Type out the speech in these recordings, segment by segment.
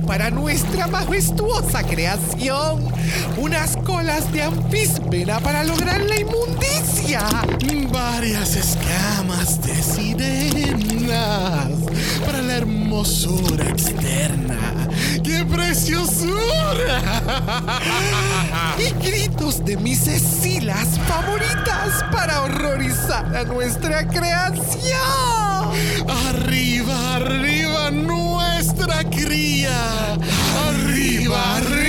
Para nuestra majestuosa creación. Unas colas de anfíspera para lograr la inmundicia. Varias escamas de sirenas para la hermosura externa. ¡Qué preciosura! Y gritos de mis escilas favoritas para horrorizar a nuestra creación. Arriba, arriba nuestra cría. Arriba, arriba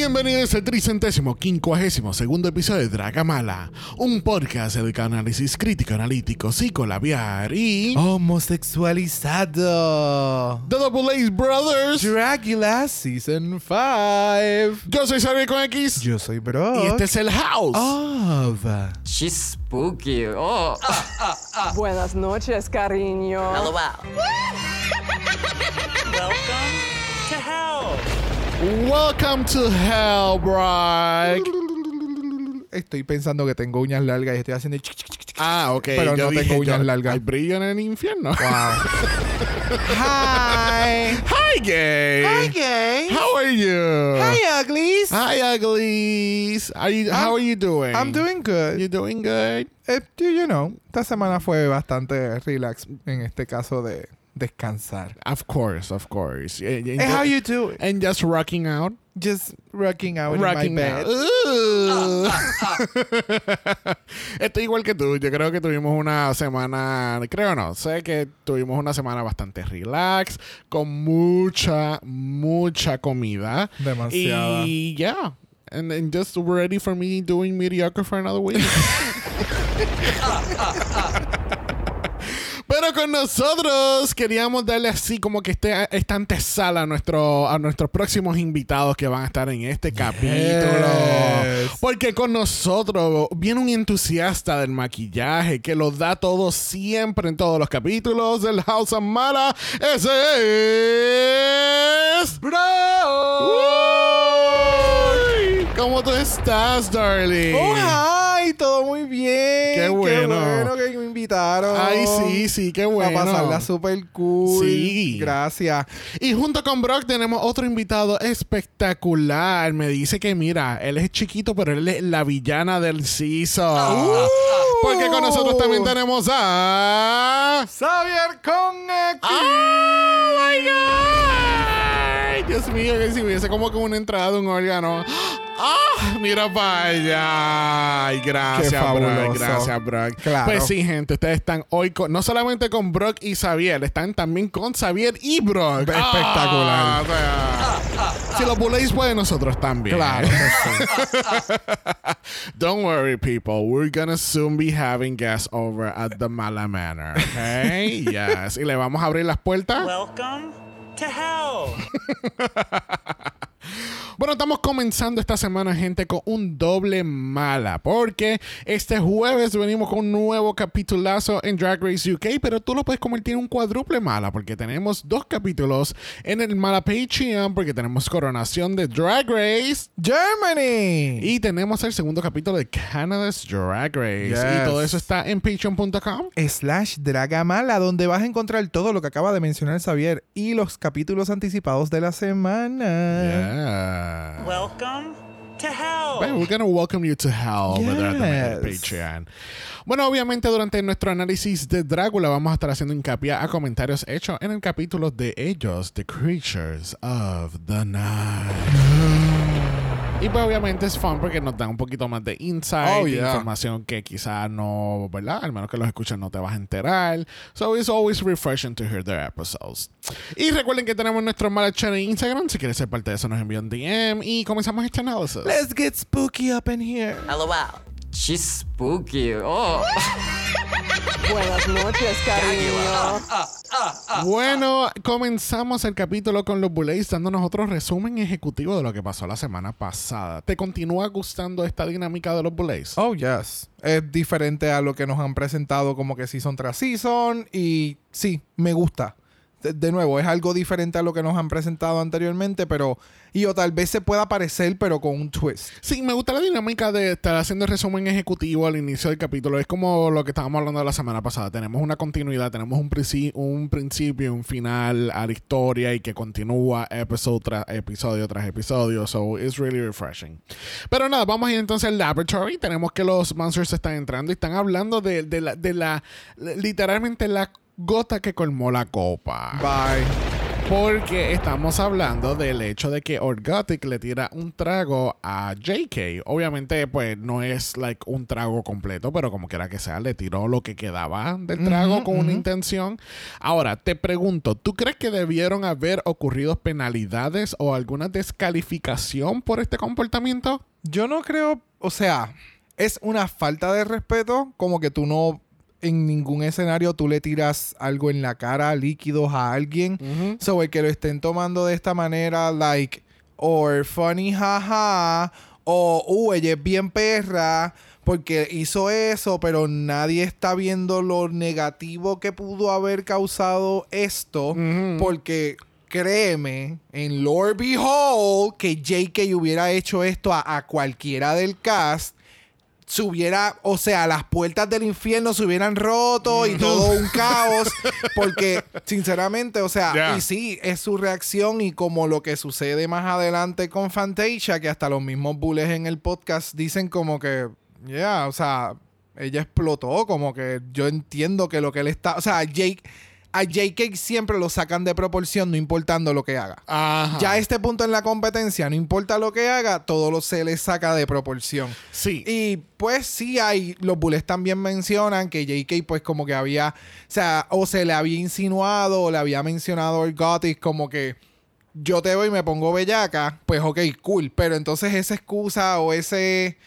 Bienvenidos al tricentésimo quincuagésimo segundo episodio de Dragamala, un podcast dedicado a análisis crítico, analítico, psicolabiar y... Homosexualizado. The Double Ace Brothers. Dracula Season 5. Yo soy Xavier con X. Yo soy Bro. Y este es el House. Of. She's spooky. Oh. Buenas noches, cariño. Welcome to hell. Welcome to Hell, Bright. Estoy pensando que tengo uñas largas y estoy haciendo. Ah, ok. Pero yo no dije, tengo uñas yo- largas. Hay brillo en el infierno. Wow. Hi. Hi, gay. Hi, gay. How are you? Hi, uglies. Hi, uglies. Are you, how are you doing? I'm doing good. You doing good? Eh, you know, esta semana fue bastante relax en este caso de descansar. Of course, of course. And, and, Hey, how you doing? and just rocking out. Just rocking out rocking in my bed. out. Ooh. Estoy igual que tú. Yo creo que tuvimos una semana, creo no, sé que tuvimos una semana bastante relax, con mucha, mucha comida. Demasiada. Y yeah. And, and just ready for me doing mediocre for another week. Pero con nosotros queríamos darle así como que este, esta antesala a, nuestro, a nuestros próximos invitados que van a estar en este capítulo. Yes. Porque con nosotros viene un entusiasta del maquillaje que lo da todo siempre en todos los capítulos del House of Mara. Ese es... ¡Bro! Uy, ¿Cómo tú estás, darling? ¡Oh, hi! Todo muy bien. Qué bueno. Qué bueno que me invitaron. Ay, sí, sí, qué bueno. A pasarla súper cool. Sí. Gracias. Y junto con Brock tenemos otro invitado espectacular. Me dice que, mira, él es chiquito, pero él es la villana del season. Uh. Porque con nosotros también tenemos a... Xavier con. ¡Oh, my God! Dios mío, que si hubiese como que una entrada de un órgano. ¡Ah! Mira para allá. Ay, gracias, Brock. Gracias, Brock. Claro. Pues sí, gente, ustedes están hoy con- no solamente con Brock y Xavier, están también con Xavier y Brock. Espectacular. Ah, o sea, si los bulléis, pues nosotros también. Claro. Don't worry, people. We're gonna soon be having guests over at the Mala Manor. Okay? yes. Y le vamos a abrir las puertas. Welcome to hell. Estamos comenzando esta semana, gente, con un doble mala. Porque este jueves venimos con un nuevo capitulazo en Drag Race UK. Pero tú lo puedes convertir en un cuádruple mala. Porque tenemos dos capítulos en el mala Patreon. Porque tenemos coronación de Drag Race. Germany. Y tenemos el segundo capítulo de Canada's Drag Race. Yes. Y todo eso está en patreon.com. slash Dragamala, donde vas a encontrar todo lo que acaba de mencionar Xavier y los capítulos anticipados de la semana. Yeah. Welcome to hell. Well, we're gonna welcome you to hell over there at the Yes. Patreon. Bueno, obviamente durante nuestro análisis de Drácula vamos a estar haciendo hincapié a comentarios hechos en el capítulo de ellos, The Creatures of the Night. Y pues obviamente es fun porque nos da un poquito más de insight, Oh, yeah. información que quizás no, ¿verdad? Al menos que los escuches no te vas a enterar. So it's always refreshing to hear their episodes. Y recuerden que tenemos nuestro Mala Chat en Instagram. Si quieres ser parte de eso, nos envían DM y comenzamos este análisis. Let's get spooky up in here. LOL. She's spooky. Oh. Buenas noches, cariño. Bueno, comenzamos el capítulo con los Bullets dándonos otro resumen ejecutivo de lo que pasó la semana pasada. ¿Te continúa gustando esta dinámica de los Bullets? Oh, yes. Es diferente a lo que nos han presentado como que season tras season. Y sí, me gusta. De, nuevo, es algo diferente a lo que nos han presentado anteriormente, pero... Y o tal vez se pueda parecer, pero con un twist. Sí, me gusta la dinámica de estar haciendo el resumen ejecutivo al inicio del capítulo. Es como lo que estábamos hablando la semana pasada. Tenemos una continuidad, tenemos un, princi- un principio, un final a la historia y que continúa episodio tras episodio tras episodio. So it's really refreshing. Pero nada, vamos a ir entonces al laboratory. Tenemos que los monsters están entrando y están hablando de, de la, de la, literalmente la gota que colmó la copa. Bye. Porque estamos hablando del hecho de que Orgotic le tira un trago a JK. Obviamente, pues no es like un trago completo, pero como quiera que sea, le tiró lo que quedaba del trago con una intención. Ahora, te pregunto, ¿tú crees que debieron haber ocurrido penalidades o alguna descalificación por este comportamiento? Yo no creo, o sea, es una falta de respeto, como que tú no en ningún escenario tú le tiras algo en la cara, líquidos a alguien. So, el que lo estén tomando de esta manera, like, or funny, jaja, o, uh, ella es bien perra porque hizo eso, pero nadie está viendo lo negativo que pudo haber causado esto, porque créeme, en Lord Behold, que JK hubiera hecho esto a, a cualquiera del cast, se hubiera, o sea, las puertas del infierno se hubieran roto y todo un caos. Porque, sinceramente, o sea, y sí, es su reacción y como lo que sucede más adelante con Fantasia, que hasta los mismos bullies en el podcast dicen como que, ya, o sea, ella explotó, como que yo entiendo que lo que él está, o sea, Jake, a JK siempre lo sacan de proporción, no importando lo que haga. Ajá. Ya a este punto en la competencia, no importa lo que haga, todo lo se le saca de proporción. Sí. Y pues sí hay, los bullets también mencionan que JK pues como que había, o sea, o se le había insinuado o le había mencionado al Gothic como que yo te voy y me pongo bellaca, pues ok, cool, pero entonces esa excusa o ese,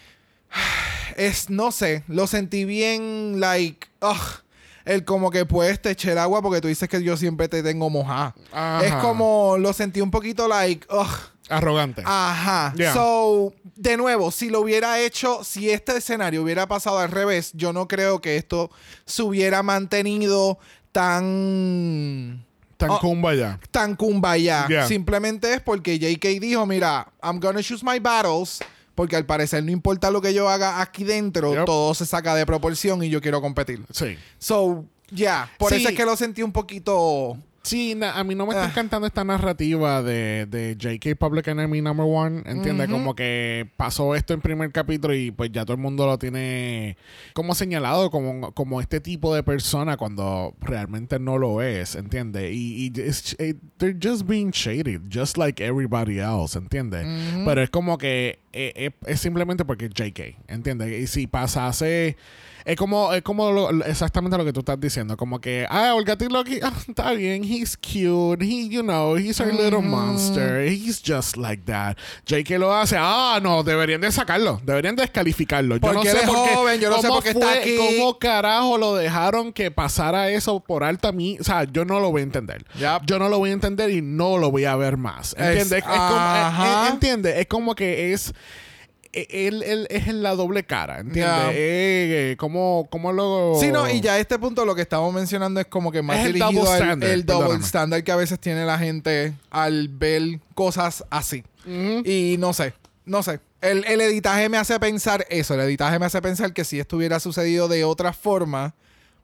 es, no sé, lo sentí bien, like, ugh, el como que puedes te eché el agua porque tú dices que yo siempre te tengo mojada. Ajá. Es como, lo sentí un poquito like, ugh, Arrogante. Ajá. Yeah. So, de nuevo, si lo hubiera hecho, si este escenario hubiera pasado al revés, yo no creo que esto se hubiera mantenido tan Tan Oh. kumbaya. tan kumbaya. Yeah. Simplemente es porque JK dijo, mira, I'm gonna choose my battles. Porque al parecer no importa lo que yo haga aquí dentro, Yep. todo se saca de proporción y yo quiero competir. Sí. So, yeah. Por Sí. eso es que lo sentí un poquito... Sí, na- a mí no me está Ah. encantando esta narrativa de, de JK Public Enemy Number One. ¿Entiendes? Como que pasó esto en primer capítulo y pues ya todo el mundo lo tiene como señalado como, como este tipo de persona cuando realmente no lo es. ¿Entiendes? Y, y it's- eh, they're just being shaded, just like everybody else. ¿Entiendes? Pero es como que eh, eh, es simplemente porque es JK. ¿Entiendes? Y si pasase. Es como, es como lo- exactamente lo que tú estás diciendo. Como que, ah, Olga Loki, ah, está bien, he's cute, he, you know, he's our little monster, he's just like that. JK lo hace, ah, no, deberían de sacarlo, deberían descalificarlo. Yo no sé es por qué, joven, yo no sé por qué está aquí. ¿Cómo carajo lo dejaron que pasara eso por alto a mí? O sea, yo no lo voy a entender. Yep. Yo no lo voy a entender y no lo voy a ver más. ¿Entiendes? Es, como, ajá. eh, eh, ¿entiendes? Es como que es él, él es en la doble cara, ¿entiendes? Ya. Eh, ¿cómo, cómo lo...? Sí, no, y ya a este punto lo que estamos mencionando es como que más Es el dirigido double al standard, el double standard que a veces tiene la gente al ver cosas así. Y no sé, no sé. El, el editaje me hace pensar eso. El editaje me hace pensar que si esto hubiera sucedido de otra forma,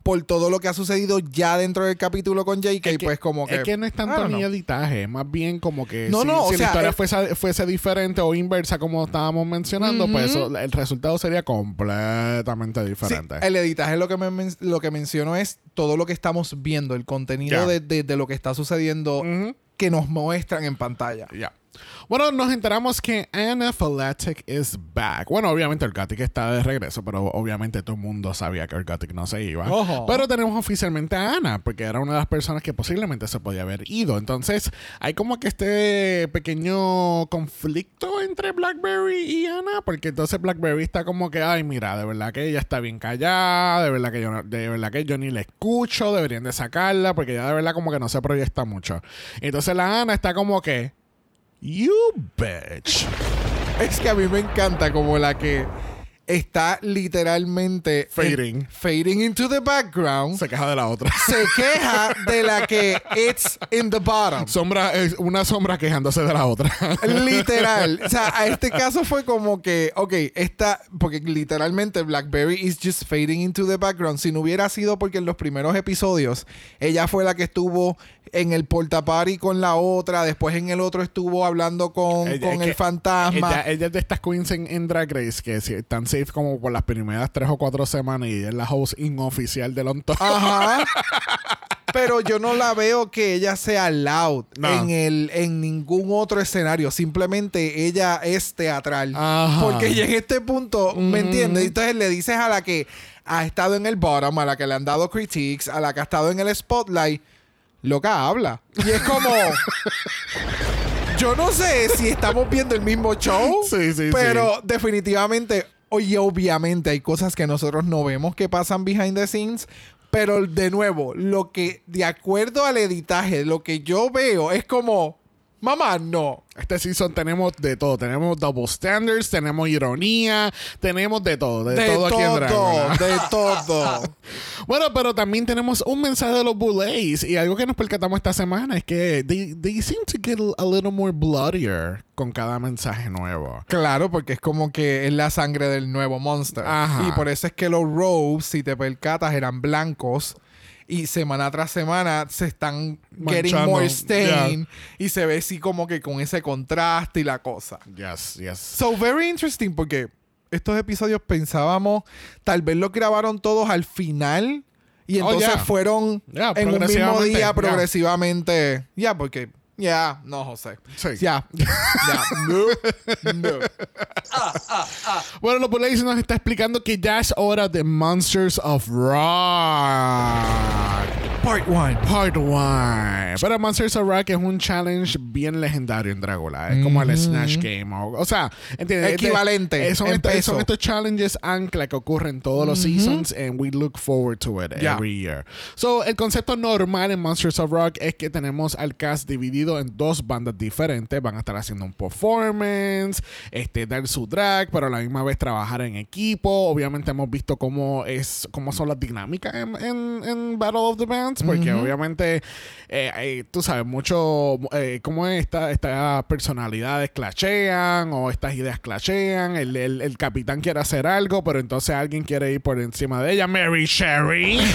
por todo lo que ha sucedido ya dentro del capítulo con JK, Es que- pues como que... Es que no es tanto ni editaje, es más bien como que No, si, no, o si sea, la historia eh, fuese, fuese diferente o inversa como estábamos mencionando, pues eso- el resultado sería completamente Sí, diferente. el editaje lo que, me lo que menciono es todo lo que estamos viendo, el contenido de, de- de lo que está sucediendo que nos muestran en pantalla. Ya. Bueno, nos enteramos que Anna Falatic is back. Bueno, obviamente el Gothic está de regreso, pero obviamente todo el mundo sabía que el Gothic no se iba. Ojo. Pero tenemos oficialmente a Anna, porque era una de las personas que posiblemente se podía haber ido. Entonces, hay como que este pequeño conflicto entre Blackberry y Anna, porque entonces Blackberry está como que, ay, mira, de verdad que ella está bien callada, de verdad que yo, no- de verdad que yo ni la escucho, deberían de sacarla, porque ya de verdad como que no se proyecta mucho. Entonces la Ana está como que, you bitch. Es que a mí me encanta como la que está literalmente Fading. fading into the background. Se queja de la otra. se queja de la que it's in the bottom. Sombra, es una sombra quejándose de la otra. Literal. O sea, a este caso fue como que, ok, esta, porque literalmente Blackberry is just fading into the background. Si no hubiera sido porque en los primeros episodios ella fue la que estuvo en el portapari con la otra, después en el otro estuvo hablando con, Ella- con el que fantasma. Ella, ella es de estas queens en, en Drag Race que si- están safe como por las primeras tres o cuatro semanas y es la host inoficial del on top. Ajá. Pero yo no la veo que ella sea loud No. en el en ningún otro escenario. Simplemente ella es teatral. Ajá. Porque ya en este punto, ¿me entiendes? Entonces le dices a la que ha estado en el bottom, a la que le han dado critiques, a la que ha estado en el spotlight, loca habla. Y es como. yo no sé si estamos viendo el mismo show. Sí, sí, Pero definitivamente, oye, obviamente hay cosas que nosotros no vemos que pasan behind the scenes. Pero de nuevo, lo que, de acuerdo al editaje, lo que yo veo es como, mamá, no. Este season tenemos de todo. Tenemos double standards, tenemos ironía, tenemos de todo. De, De todo aquí en Drag, todo, de todo. Bueno, pero también tenemos un mensaje de los Boulets y algo que nos percatamos esta semana es que they, they seem to get a little more bloodier con cada mensaje nuevo. Claro, porque es como que es la sangre del nuevo monster. Ajá. Y por eso es que los robes, si te percatas, eran blancos. Y semana tras semana se están getting Manchando, more stain. Y se ve así como que con ese contraste y la cosa. Yes, yes. So, very interesting porque estos episodios pensábamos, tal vez los grabaron todos al final. Y Oh, entonces yeah. fueron Yeah, en un mismo día yeah. progresivamente. Ya, porque. Ya, no, José. Sí. Ya. Ya. No. No. Bueno, los Boulets nos está explicando que ya es hora de Monsters of Rock. Part 1. Part 1. Pero Monsters of Rock es un challenge bien legendario en Dragula. Es como el Snatch Game. O, o sea, ¿entiendes? Este- Equivalente eh, son, estos- peso. son estos challenges ancla que ocurren todos los seasons and we look forward to it Yeah. every year. So, el concepto normal en Monsters of Rock es que tenemos al cast dividido en dos bandas diferentes. Van a estar haciendo un performance, este, dar su drag, pero a la misma vez trabajar en equipo. Obviamente hemos visto cómo es, cómo son las dinámicas en, en- en Battle of the Bands, porque obviamente, eh, eh, tú sabes, mucho, eh, cómo es esta- estas personalidades clashean o estas ideas clashean. El, el- el capitán quiere hacer algo, pero entonces alguien quiere ir por encima de ella. Mary Sherry.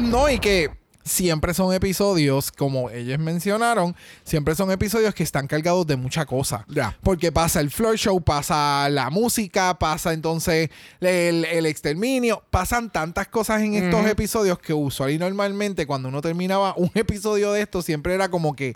No, y que siempre son episodios, como ellos mencionaron, siempre son episodios que están cargados de mucha cosa. Ya. Porque pasa el floor show, pasa la música, pasa entonces el, el exterminio, pasan tantas cosas en estos episodios que usual y normalmente cuando uno terminaba un episodio de esto siempre era como que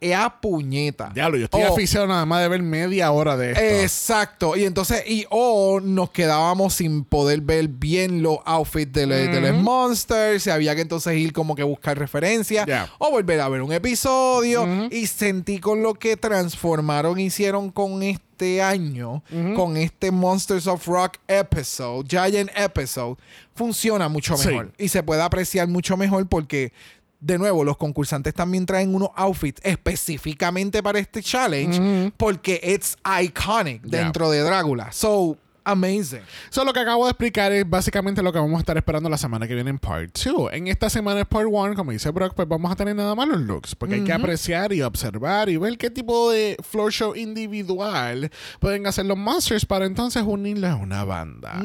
es a puñeta. Diablo, yo estoy O- aficionado nada más de ver media hora de esto. Exacto. Y entonces, y o nos quedábamos sin poder ver bien los outfits de, los- de los monsters. Y había que entonces ir como que buscar referencias. Yeah. O volver a ver un episodio. Y sentí con lo que transformaron, hicieron con este año, con este Monsters of Rock episode, Giant episode, funciona mucho Sí. mejor. Y se puede apreciar mucho mejor porque. De nuevo, los concursantes también traen unos outfits específicamente para este challenge porque it's iconic Yeah. dentro de Drácula. So, amazing. So, lo que acabo de explicar es básicamente lo que vamos a estar esperando la semana que viene en Part 2. En esta semana es Part 1, como dice Brock, pues vamos a tener nada más los looks, porque hay que apreciar y observar y ver qué tipo de floor show individual pueden hacer los Monsters para entonces unirlos a una banda.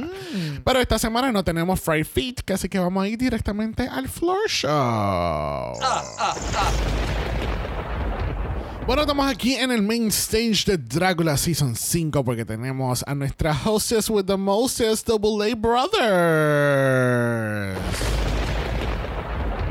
Pero esta semana no tenemos Fried Feet, así que vamos a ir directamente al floor show. Bueno, estamos aquí en el main stage de Dracula Season 5 porque tenemos a nuestra hostess with the mostest, Double A Brothers.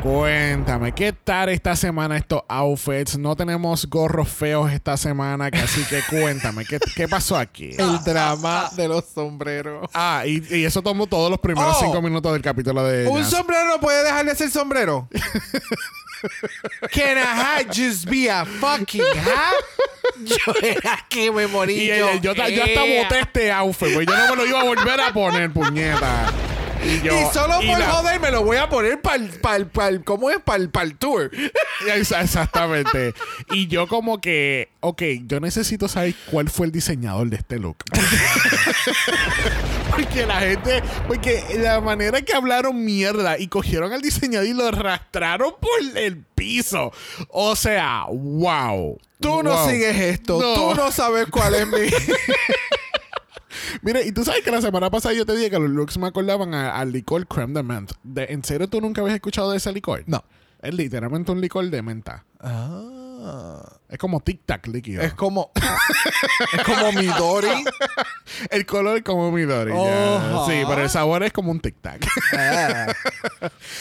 Cuéntame, ¿qué tal esta semana estos outfits? No tenemos gorros feos esta semana, así que cuéntame, ¿qué, qué pasó aquí? El drama de los sombreros. Ah, y, y eso tomó todos los primeros Oh. cinco minutos del capítulo de Un Jazz. sombrero no puede dejar de ser sombrero. Can a hat just be a fucking hat? Yo era que me morí. Y yo, yo, ta- yo hasta "Ea". boté este outfit, pues yo no me lo iba a volver a poner, puñeta. Y, yo, y solo y por la- joder me lo voy a poner para el, para el, para el- ¿cómo es? Para el, el tour. Ex- Exactamente. Y yo como que, ok, yo necesito saber cuál fue el diseñador de este look. Porque la gente, porque la manera que hablaron mierda y cogieron al diseñador y lo arrastraron por el piso. O sea, wow. Tú no Wow. sigues esto. No. Tú no sabes cuál es mi... Mira, y tú sabes que la semana pasada yo te dije que los looks me acordaban al licor creme de mentha. De- ¿En serio tú nunca habías escuchado de ese licor? No. Es literalmente un licor de menta. Ah. Es como tic-tac líquido. Es como... es como Midori. El color es como Midori. Ojo. Sí, pero el sabor es como un tic-tac.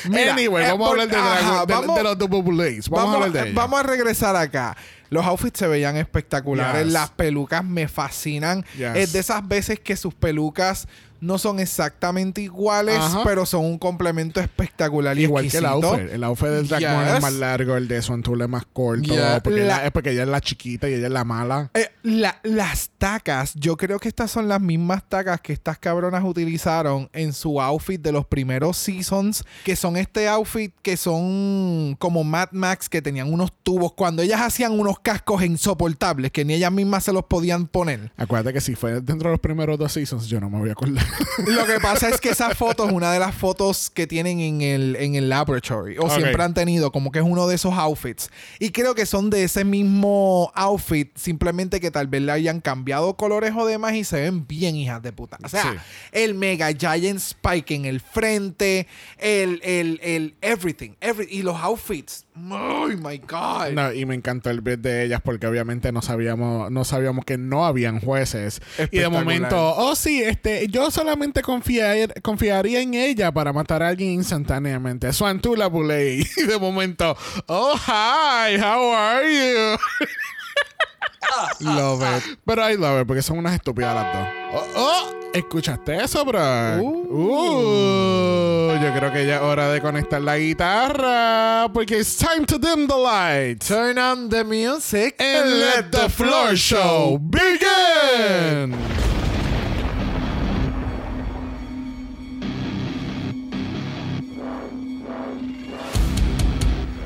Mira, anyway, eh, vamos a hablar de, ajá, Dragon- de- vamos- de los Double. Vamos, a hablar de ellos. vamos a regresar acá. Los outfits se veían espectaculares. Yes. Las pelucas me fascinan. Yes. Es de esas veces que sus pelucas no son exactamente iguales, Ajá. pero son un complemento espectacular y Igual que el outfit. El outfit del Dragón es Yes. más largo, el de Suantula es más corto. Porque, La- ella- es porque ella es la chiquita y ella es la mala. Eh, la- las tacas, yo creo que estas son las mismas tacas que estas cabronas utilizaron en su outfit de los primeros seasons, que son este outfit que son como Mad Max, que tenían unos tubos, cuando ellas hacían unos cascos insoportables, que ni ellas mismas se los podían poner. Acuérdate que si fue dentro de los primeros dos seasons, yo no me voy a acordar. Lo que pasa es que esa foto es una de las fotos que tienen en el, en el laboratory, o siempre han tenido, como que es uno de esos outfits. Y creo que son de ese mismo outfit, simplemente que tal vez le hayan cambiado colores o demás y se ven bien hijas de puta. O sea, Sí. el Mega Giant Spike en el frente, el, el, el everything, every- y los outfits. Oh my God. No, y me encantó el beat de ellas porque obviamente no sabíamos, no sabíamos que no habían jueces. Y de momento, oh sí, este, yo solamente confiar- confiaría en ella para matar a alguien instantáneamente. Suantula Buley. Y de momento, oh hi, how are you? Love it. Pero I love it porque son unas estúpidas las dos. Oh, oh, ¿escuchaste eso, bro? Uh. Uh, yo creo que ya es hora de conectar la guitarra porque it's time to dim the lights. Turn on the music and let the floor show begin.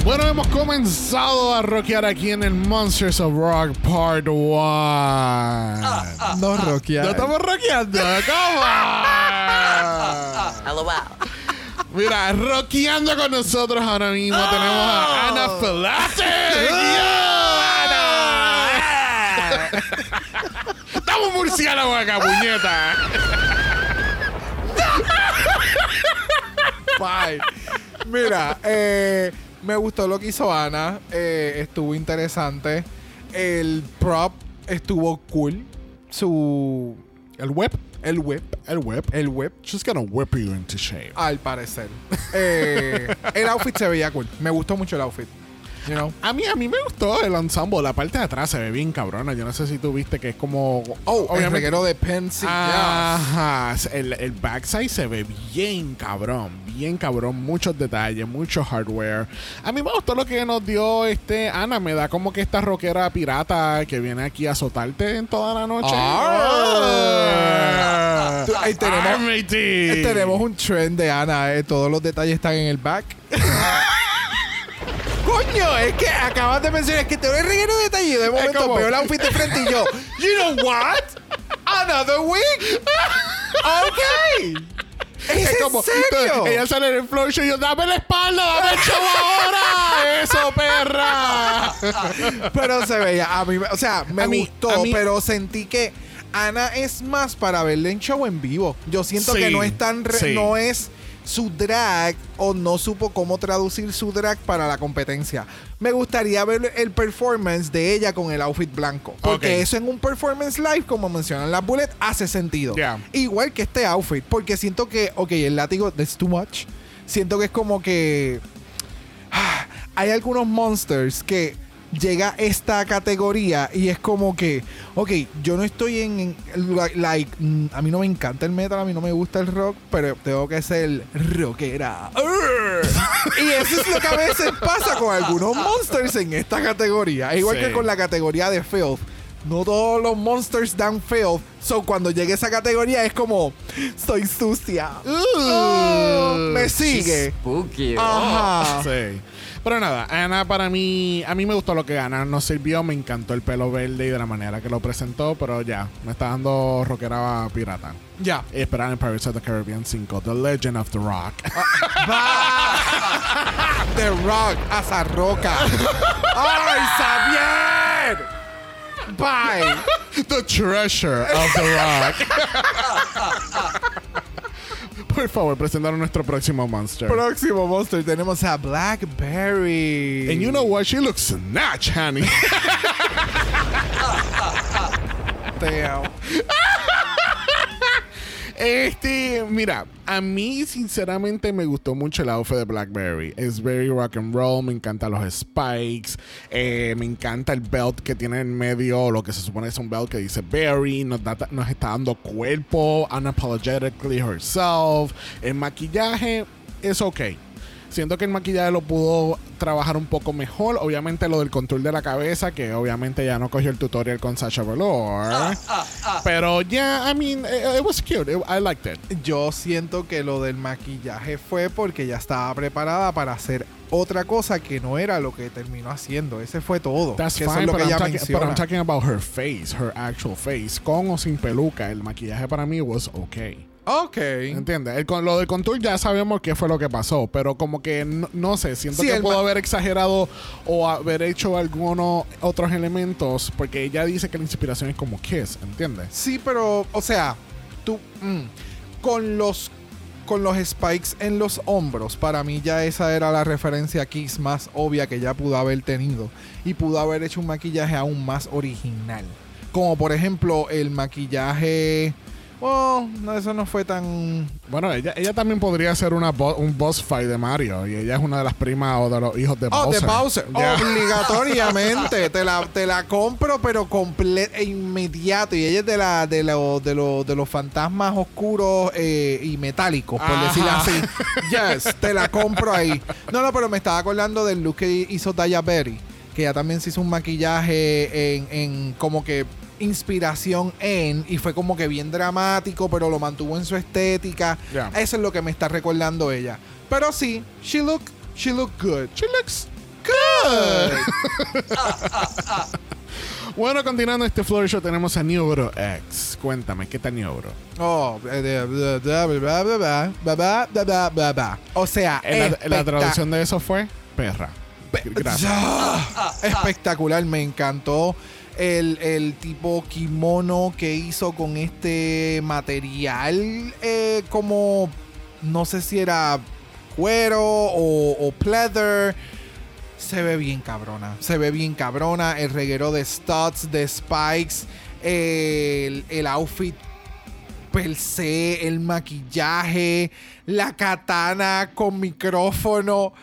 Bueno, hemos comenzado a rockear aquí en el Monsters of Rock Part 1. No, Rocky. ¿No estamos rockeando? ¿Cómo? Mira, rockeando con nosotros ahora mismo tenemos a Ana Felate. ¡Ana! ¡Estamos murciélagos acá, puñeta! Bye. Mira, eh, me gustó lo que hizo Ana. eh, estuvo interesante. El prop estuvo cool. Su. El whip. El whip. El whip. El whip. She's gonna whip you into shape. Al parecer. Eh, el outfit se veía cool. Me gustó mucho el outfit. You know? A mí, a mí me gustó el ensemble. La parte de atrás se ve bien cabrona. Yo no sé si tú viste que es como... Oh, el reguero de Pensy. Ajá. El, el backside se ve bien cabrón. Bien cabrón. Muchos detalles, mucho hardware. A mí me gustó lo que nos dio este Ana. Me da como que esta rockera pirata que viene aquí a azotarte en toda la noche. Ah. Tú- ahí tenemos- Ay, matey. Tenemos un trend de Ana, eh. Todos los detalles están en el back. Coño, es que acabas de mencionar que te doy reguero de detalle. De momento veo el outfit de frente y yo, you know what? Another week. Ok. ¿Es, Es como, serio? ella sale en el flow show y yo, dame la espalda, dame el show ahora. Eso, perra. Pero se veía, a mí, o sea, me A gustó, mí- pero sentí que Ana es más para verle en show en vivo. Yo siento Sí, que no es tan, re- sí. no es su drag o no supo cómo traducir su drag para la competencia. Me gustaría ver el performance de ella con el outfit blanco. Porque eso en un performance live, como mencionan las bullet, hace sentido. Yeah. Igual que este outfit, porque siento que, ok, el látigo, that's too much. Siento que es como que hay algunos monsters que llega esta categoría y es como que, ok, yo no estoy en, en- like, mm, a mí no me encanta el metal, a mí no me gusta el rock, pero tengo que ser rockera. Y eso es lo que a veces pasa con algunos monsters en esta categoría, igual Sí. que con la categoría de filth. No todos los monsters dan filth. So cuando llegue esa categoría es como soy sucia. Oh, me sigue. Spooky. Oh. Ajá. Sí. Pero nada, Ana para mí, a mí me gustó lo que Ana nos sirvió, me encantó el pelo verde y de la manera que lo presentó, pero ya, me está dando rockera pirata. Ya. Y esperar en Pirates of the Caribbean 5, The Legend of the Rock. The Rock, asa roca. ¡Ay, Xavier! Bye. the Treasure of the Rock. Por favor, presentar a nuestro próximo monster. Próximo monster tenemos a Blackberry. And you know what? She looks snatch, honey. Damn. Este, mira, a mí sinceramente me gustó mucho el outfit de Blackberry. Es very rock and roll, me encantan los spikes, eh, me encanta el belt que tiene en medio, lo que se supone es un belt que dice Berry, nos, da- nos está dando cuerpo, unapologetically herself. El maquillaje es ok. Siento que el maquillaje lo pudo trabajar un poco mejor. Obviamente lo del control de la cabeza, que obviamente ya no cogió el tutorial con Sasha Velour. Pero ya, I mean, it, it was cute. It- I liked it. Yo siento que lo del maquillaje fue porque ya estaba preparada para hacer otra cosa que no era lo que terminó haciendo. Ese fue todo. That's que eso fine, es lo but que I'm, ella talking, but menciona. I'm talking about her face, her actual face. Con o sin peluca, el maquillaje para mí was okay. Ok. ¿Entiendes? El con- lo del contour ya sabemos qué fue lo que pasó, pero como que no, no sé, siento Sí, que pudo haber exagerado o haber hecho algunos otros elementos, porque ella dice que la inspiración es como Kiss, ¿entiendes? Sí, pero, o sea, tú mm, con los con los spikes en los hombros, para mí ya esa era la referencia Kiss más obvia que ya pudo haber tenido y pudo haber hecho un maquillaje aún más original. Como por ejemplo el maquillaje Oh, no, eso no fue tan. Bueno, ella, ella también podría ser una bo- un boss fight de Mario y ella es una de las primas o de los hijos de Oh, Bowser. de Bowser. Ya. Obligatoriamente. te, la, te la compro, pero completo e inmediato. Y ella es de, la, de, lo- de, lo- de los fantasmas oscuros eh, y metálicos, por Ajá. decirlo así. Yes, te la compro ahí. No, no, pero me estaba acordando del look que hizo Daya Berry. Que ella también se hizo un maquillaje en, en como que inspiración en y fue como que bien dramático, pero lo mantuvo en su estética. Yeah. Eso es lo que me está recordando ella. Pero sí, she look, she look good. She looks good. Bueno, continuando este floor show tenemos a Niobro X. Cuéntame, ¿qué tal Niobro? Oh, o sea, la, la traducción de eso fue perra. Gracias. Espectacular, me encantó el, el tipo kimono que hizo con este material eh, como no sé si era cuero o, o pleather. Se ve bien cabrona. Se ve bien cabrona. El reguero de studs, de spikes. El, el outfit per se, el maquillaje, la katana con micrófono.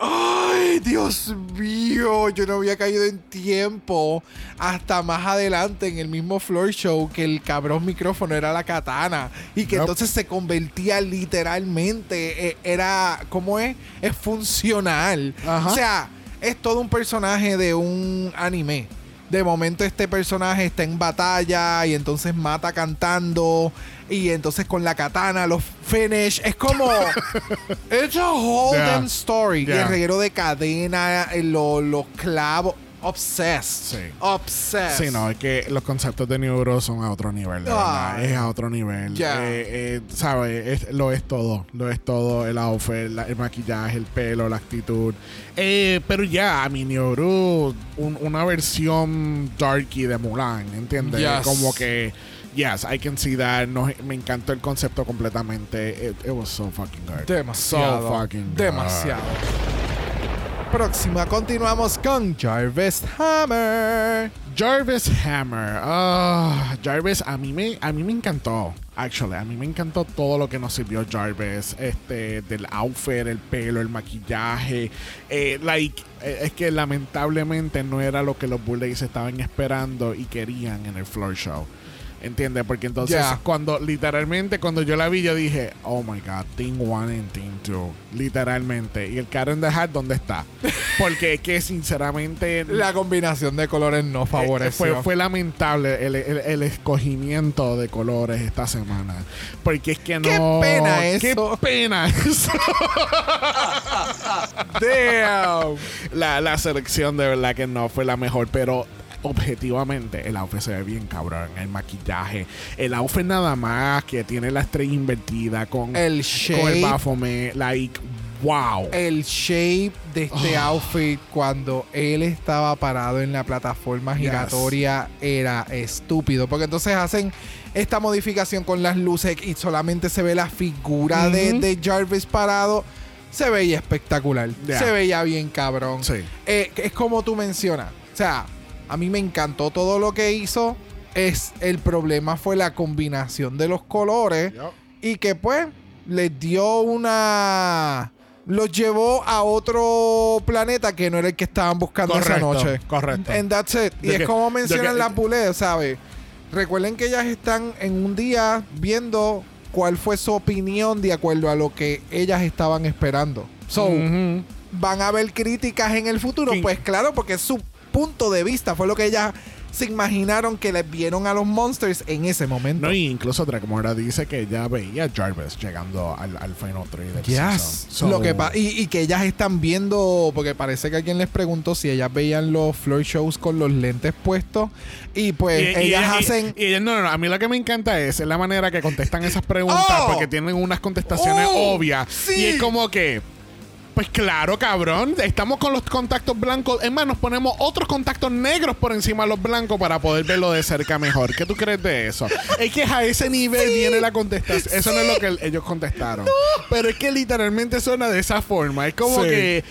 Ay, Dios mío, yo no había caído en tiempo hasta más adelante en el mismo floor show que el cabrón micrófono era la katana y que entonces se convertía literalmente, eh, era, ¿cómo es? Es funcional. Ajá. O sea, es todo un personaje de un anime. De momento este personaje está en batalla y entonces mata cantando y entonces con la katana los finish. Es como... It's a whole Yeah. damn story. Y Yeah. el reguero de cadena, eh, lo- los clavos. Obsessed. Sí. Obsessed. Sí, no, es que los conceptos de Neuro son a otro nivel, de verdad. Ay. Es a otro nivel. Ya. Eh, eh, ¿Sabes? Es- lo es todo. Lo es todo. El outfit, la- el maquillaje, el pelo, la actitud. Eh, pero ya, a mi Neuro, un- una versión darky de Mulan, ¿entiendes? Yes. Como que. Yes, I can see that. No, me encantó el concepto completamente. It, it was so fucking good. Demasiado. So fucking good. Demasiado. próxima continuamos con Jarvis Hammer. Jarvis Hammer. Ah, Jarvis, a mí me, a mí me encantó. Actually, a mí me encantó todo lo que nos sirvió Jarvis. Este, del outfit, el pelo, el maquillaje. Eh, like, eh, es que lamentablemente no era lo que los Bullets estaban esperando y querían en el floor show. ¿Entiendes? Porque entonces, cuando literalmente, cuando yo la vi, yo dije, oh my god, Team 1 y Team 2. Literalmente. ¿Y el Cat in the Hat dónde está? Porque es que, sinceramente, La combinación de colores no eh, favoreció. Fue, fue lamentable el, el- el escogimiento de colores esta semana. Porque es que no. ¡Qué pena ¡Qué eso! pena eso! Damn. la, la selección de verdad que no fue la mejor, pero. Objetivamente, el outfit se ve bien cabrón. El maquillaje, el outfit nada más que tiene la estrella invertida con El con el Baphomet, like, wow. el shape de este Oh. outfit cuando él estaba parado en la plataforma Yes. giratoria era estúpido. Porque entonces hacen esta modificación con las luces y solamente se ve la figura de, de Jarvis parado. Se veía espectacular. Yeah. Se veía bien cabrón. Sí. Eh, es como tú mencionas. O sea, a mí me encantó todo lo que hizo. Es, el problema fue la combinación de los colores. Y que pues les dio una... Los llevó a otro planeta que no era el que estaban buscando esa noche. correcto. And that's it. Y De es que- como mencionan que- las ¿sabes? Recuerden que ellas están en un día viendo cuál fue su opinión de acuerdo a lo que ellas estaban esperando. So, van a haber críticas en el futuro. Sí. Pues claro, porque es su punto de vista. Fue lo que ellas se imaginaron que les vieron a los monsters en ese momento. No, y incluso Dracmora dice que ya veía a Jarvis llegando al, al Final 3 del Yes. So- Lo que y, y que ellas están viendo, porque parece que alguien les preguntó si ellas veían los floor shows con los lentes puestos. Y pues y- ellas y- hacen. no, no, no. A mí lo que me encanta es la manera que contestan esas preguntas Oh. porque tienen unas contestaciones Oh, obvias. sí. Y es como que. Pues claro, cabrón. Estamos con los contactos blancos. Es más, nos ponemos otros contactos negros por encima de los blancos para poder verlo de cerca mejor. ¿Qué tú crees de eso? Es que a ese nivel viene la contestación. Eso no es lo que el- ellos contestaron. Pero es que literalmente suena de esa forma. Es como Sí. que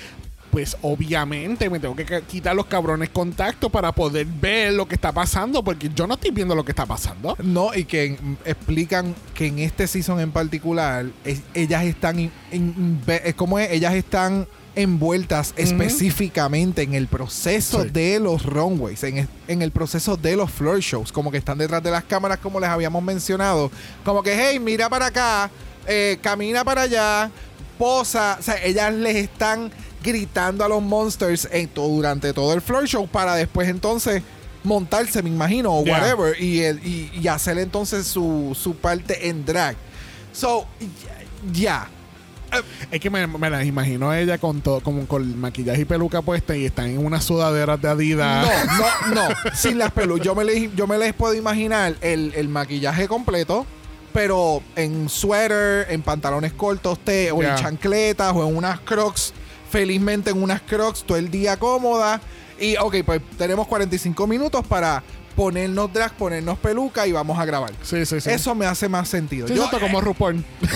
pues obviamente me tengo que quitar los cabrones contactos para poder ver lo que está pasando, porque yo no estoy viendo lo que está pasando. No, y que explican que en este season en particular, es- ellas están. in- in- es ellas están envueltas específicamente en el proceso Sí. de los runways, en, en el proceso de los floor shows, como que están detrás de las cámaras, como les habíamos mencionado. Como que, hey, mira para acá, eh, camina para allá, posa. O sea, ellas les están gritando a los monsters en todo, durante todo el floor show para después entonces montarse, me imagino, o Yeah. whatever, y, y, y hacer entonces su, su parte en drag. So, ya. Es que me, me las imagino a ella con todo, como con maquillaje y peluca puesta y están en unas sudaderas de Adidas. No, no, no. Sin las pelucas. Yo me les, yo me les puedo imaginar el, el maquillaje completo, pero en suéter, en pantalones cortos, te, o en chancletas, o en unas crocs. Felizmente en unas crocs todo el día cómoda. Y, ok, pues tenemos 45 minutos para ponernos drag, ponernos peluca y vamos a grabar. Sí, sí, sí. Eso me hace más sentido. Sí, Yo- exacto, como RuPaul.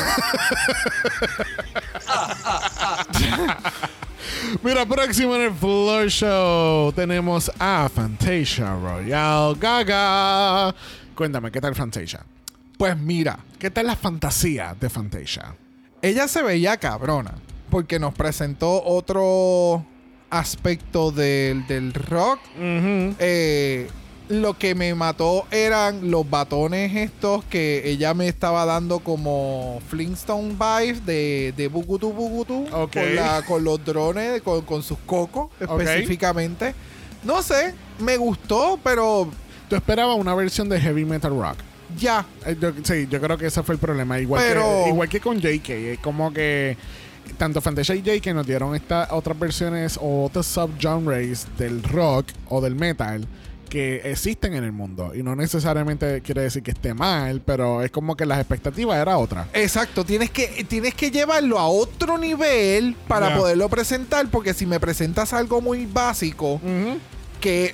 Mira, próximo en el Floor Show tenemos a Fantasia Royal Gaga. Cuéntame, ¿qué tal Fantasia? pues mira, ¿Qué tal la fantasía de Fantasia? ella se veía cabrona porque nos presentó otro aspecto del, del rock. Eh, lo que me mató eran los batones estos que ella me estaba dando como Flintstone vibes de, de Bugutu Bugutu. Ok. Con, la- con los drones, con, con sus cocos específicamente. No sé, me gustó, pero Tú esperabas una versión de Heavy Metal Rock. ya. Eh, yo- sí, yo creo que ese fue el problema. Igual, Pero- que, igual que con JK. Es como que tanto Fantasia y JK nos dieron estas otras versiones o otros subgenres del rock o del metal que existen en el mundo. Y no necesariamente quiere decir que esté mal, pero es como que las expectativas era otra. Exacto, tienes que, tienes que llevarlo a otro nivel para poderlo presentar, porque si me presentas algo muy básico, que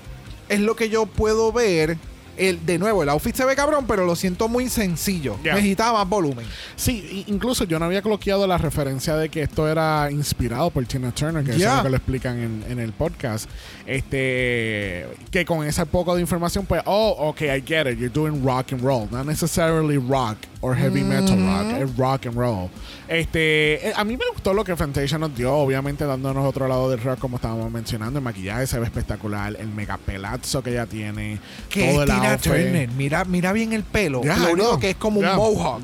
es lo que yo puedo ver, el, de nuevo, el outfit se ve cabrón, pero lo siento muy sencillo. Ya. Necesitaba más volumen. Sí, incluso yo no había cloqueado la referencia de que esto era inspirado por Tina Turner, que Ya. es lo que lo explican en, en el podcast. Este, que con ese poco de información, pues, oh, okay, I get it, you're doing rock and roll, not necessarily rock or heavy metal rock, es rock and roll. Este, eh, a mí me gustó lo que Fantasia nos dio, obviamente dándonos otro lado del rock, como estábamos mencionando, el maquillaje se ve espectacular, el mega pelazo que ella tiene, Que todo es el Tina. Turner. Mira, mira bien el pelo. Lo único que es como un mohawk.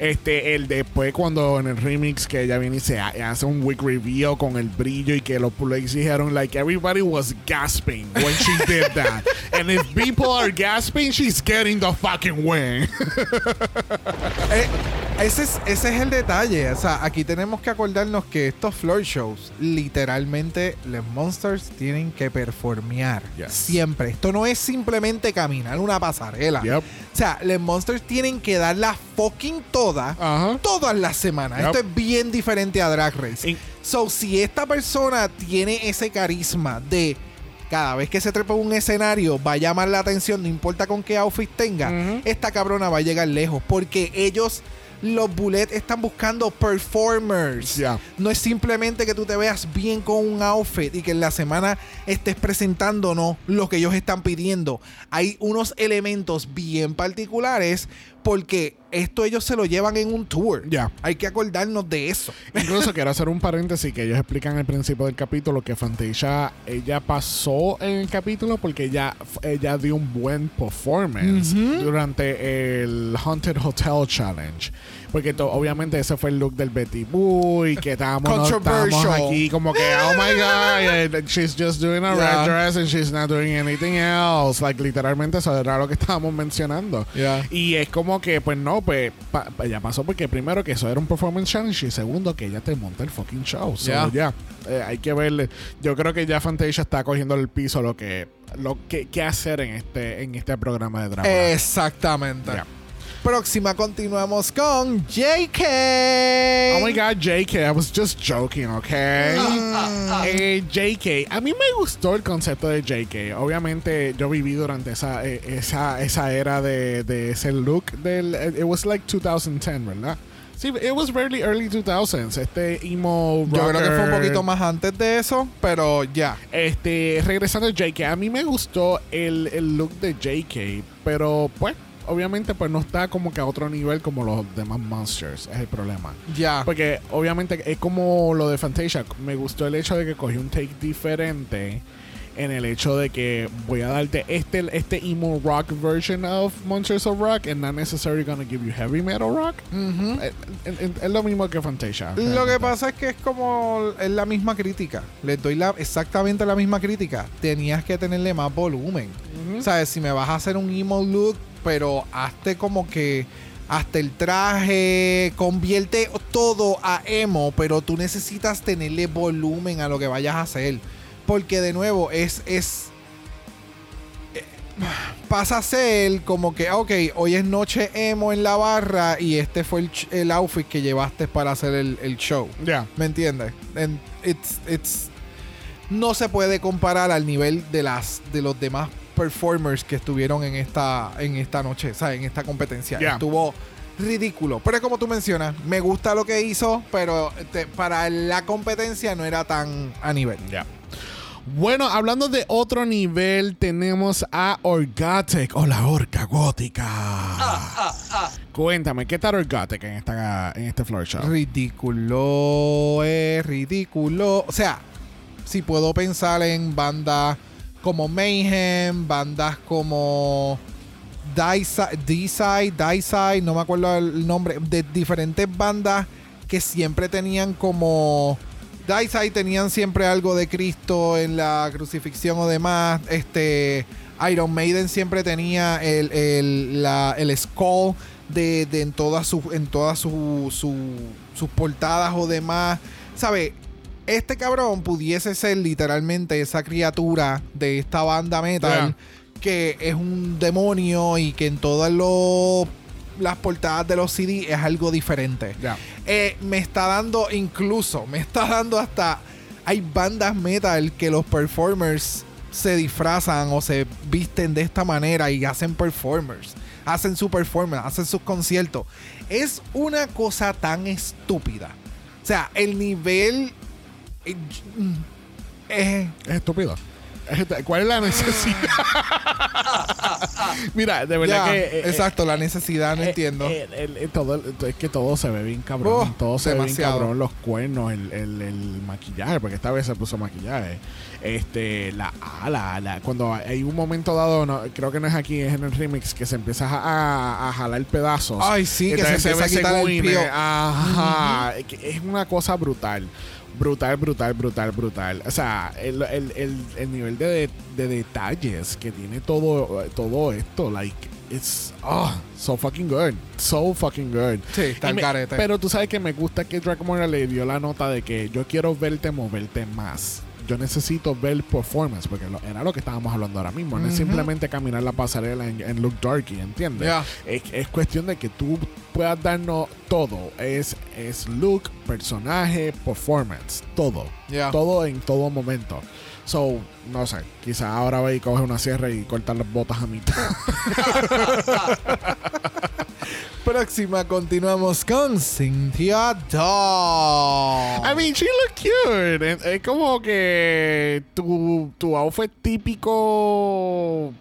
Este, el después cuando en el remix que ella viene y se ha- hace un wig reveal con el brillo y que los plugs dijeron like everybody was gasping when she did that. And if people are gasping, she's getting the fucking win. Eh, ese, es, ese es el detalle. O sea, aquí tenemos que acordarnos que estos floor shows, literalmente, los monsters tienen que performear. Yes. Siempre. Esto no es simplemente caminar una pasarela. Yep. O sea, los monsters tienen que dar la fucking Ajá. todas las semanas. Yep. Esto es bien diferente a Drag Race. So, si esta persona tiene ese carisma de cada vez que se trepa un escenario va a llamar la atención, no importa con qué outfit tenga, esta cabrona va a llegar lejos. Porque ellos, los Bullet, están buscando performers. No es simplemente que tú te veas bien con un outfit y que en la semana estés presentándonos lo que ellos están pidiendo. Hay unos elementos bien particulares porque esto ellos se lo llevan en un tour. Ya. Hay que acordarnos de eso. Incluso quiero hacer un paréntesis que ellos explican al principio del capítulo que Fantasia ella pasó en el capítulo porque ella, ella dio un buen performance durante el Haunted Hotel Challenge. Porque to- obviamente ese fue el look del Betty Boo y que estábamos, estábamos aquí como que, oh my god, eh, she's just doing a Yeah. red dress and she's not doing anything else. Like literalmente eso era lo que estábamos mencionando. Yeah. Y es como que, pues no, pues pa- pa- ya pasó porque primero que eso era un performance challenge y segundo que ella te monta el fucking show. So, Yeah. ya, eh, hay que verle. Yo creo que ya Fantasia está cogiendo el piso lo que lo que, que hacer en este en este programa de drama. Exactamente. Próxima continuamos con JK. Oh my god, JK, I was just joking, okay? Eh, JK, a mí me gustó el concepto de JK. Obviamente, yo viví durante esa, eh, esa, esa era de, de ese look del. eh, It was like 2010, ¿verdad? Sí, it was very early 2000s. Este emo. Yo creo que fue un rocker. poquito más antes de eso, pero ya. Este, regresando a JK, a mí me gustó el, el look de JK, pero pues, obviamente, pues no está como que a otro nivel como los demás monsters, es el problema. Ya. Porque obviamente es como lo de Fantasia. Me gustó el hecho de que cogí un take diferente. En el hecho de que voy a darte este, este emo rock version of Monsters of Rock and not necessarily gonna give you heavy metal rock. Eh, Es, lo mismo que Fantasia. Lo que pasa es que es como es la misma crítica. Les doy la, exactamente la misma crítica. Tenías que tenerle más volumen. Ujú. ¿Sabes? Si me vas a hacer un emo look, pero hazte como que hasta el traje, convierte todo a emo, pero tú necesitas tenerle volumen a lo que vayas a hacer. Porque de nuevo, es, es eh, pasa a ser como que, ok, hoy es noche emo en la barra y este fue el, el outfit que llevaste para hacer el, el show. Ya. ¿Me entiendes? And it's, it's, no se puede comparar al nivel de las de los demás performers que estuvieron en esta en esta noche, o sea, en esta competencia. Yeah. Estuvo ridículo. Pero es como tú mencionas, me gusta lo que hizo, pero te- para la competencia no era tan a nivel. Ya. Bueno, hablando de otro nivel, tenemos a Orgatic o la orca gótica. Cuéntame, ¿qué tal Orgatic en, esta, en este floor show? Ridículo, es ridículo. O sea, si puedo pensar en bandas como Mayhem, bandas como D-Side, no me acuerdo el nombre, de diferentes bandas que siempre tenían como... D-Side tenían siempre algo de Cristo en la crucifixión o demás. Este, Iron Maiden siempre tenía el, el, la- el skull de, en todas sus en todas su- su- sus portadas o demás. ¿Sabe? Este cabrón pudiese ser literalmente esa criatura de esta banda metal que es un demonio y que en todas los- las portadas de los CD es algo diferente. Eh, me está dando, incluso, me está dando hasta. Hay bandas metal que los performers se disfrazan o se visten de esta manera y hacen performers. Hacen su performance, hacen sus conciertos. Es una cosa tan estúpida. O sea, el nivel. Eh, eh, Es estúpido. Es est- ¿Cuál es la necesidad? Mira, de verdad ya, que. eh, exacto, la necesidad, no eh, entiendo. todo, es que todo se ve bien cabrón. Oh, todo se ve bien demasiado. cabrón. Los cuernos, el, el- el maquillaje, porque esta vez se puso maquillaje. Este, la ala, la, cuando hay un momento dado, no, creo que no es aquí, es en el remix, que se empieza a, a jalar pedazos. Ay, sí, que se Entonces empieza a quitar el Gwyneth, pío. Ajá. Es una cosa brutal. Brutal, brutal, brutal, brutal. O sea, el, el- el- el nivel de, de- de detalles que tiene todo, todo esto, like, it's oh, so fucking good. So fucking good. Sí, está me- garete. Pero tú sabes que me gusta que Dragon le dio la nota de que yo quiero verte moverte más. Yo necesito ver performance, porque lo- era lo que estábamos hablando ahora mismo. No es simplemente caminar la pasarela en, en Look Darky, ¿entiendes? Ya. Es, es cuestión de que tú puedas darnos todo. Es, es look, personaje, performance. Todo. Todo en todo momento. So, no sé. Quizá ahora va y coge una sierra y corta las botas a mitad. Próxima, continuamos con Cynthia Dog. I mean, she look cute. Es, es como que tu, tu outfit típico.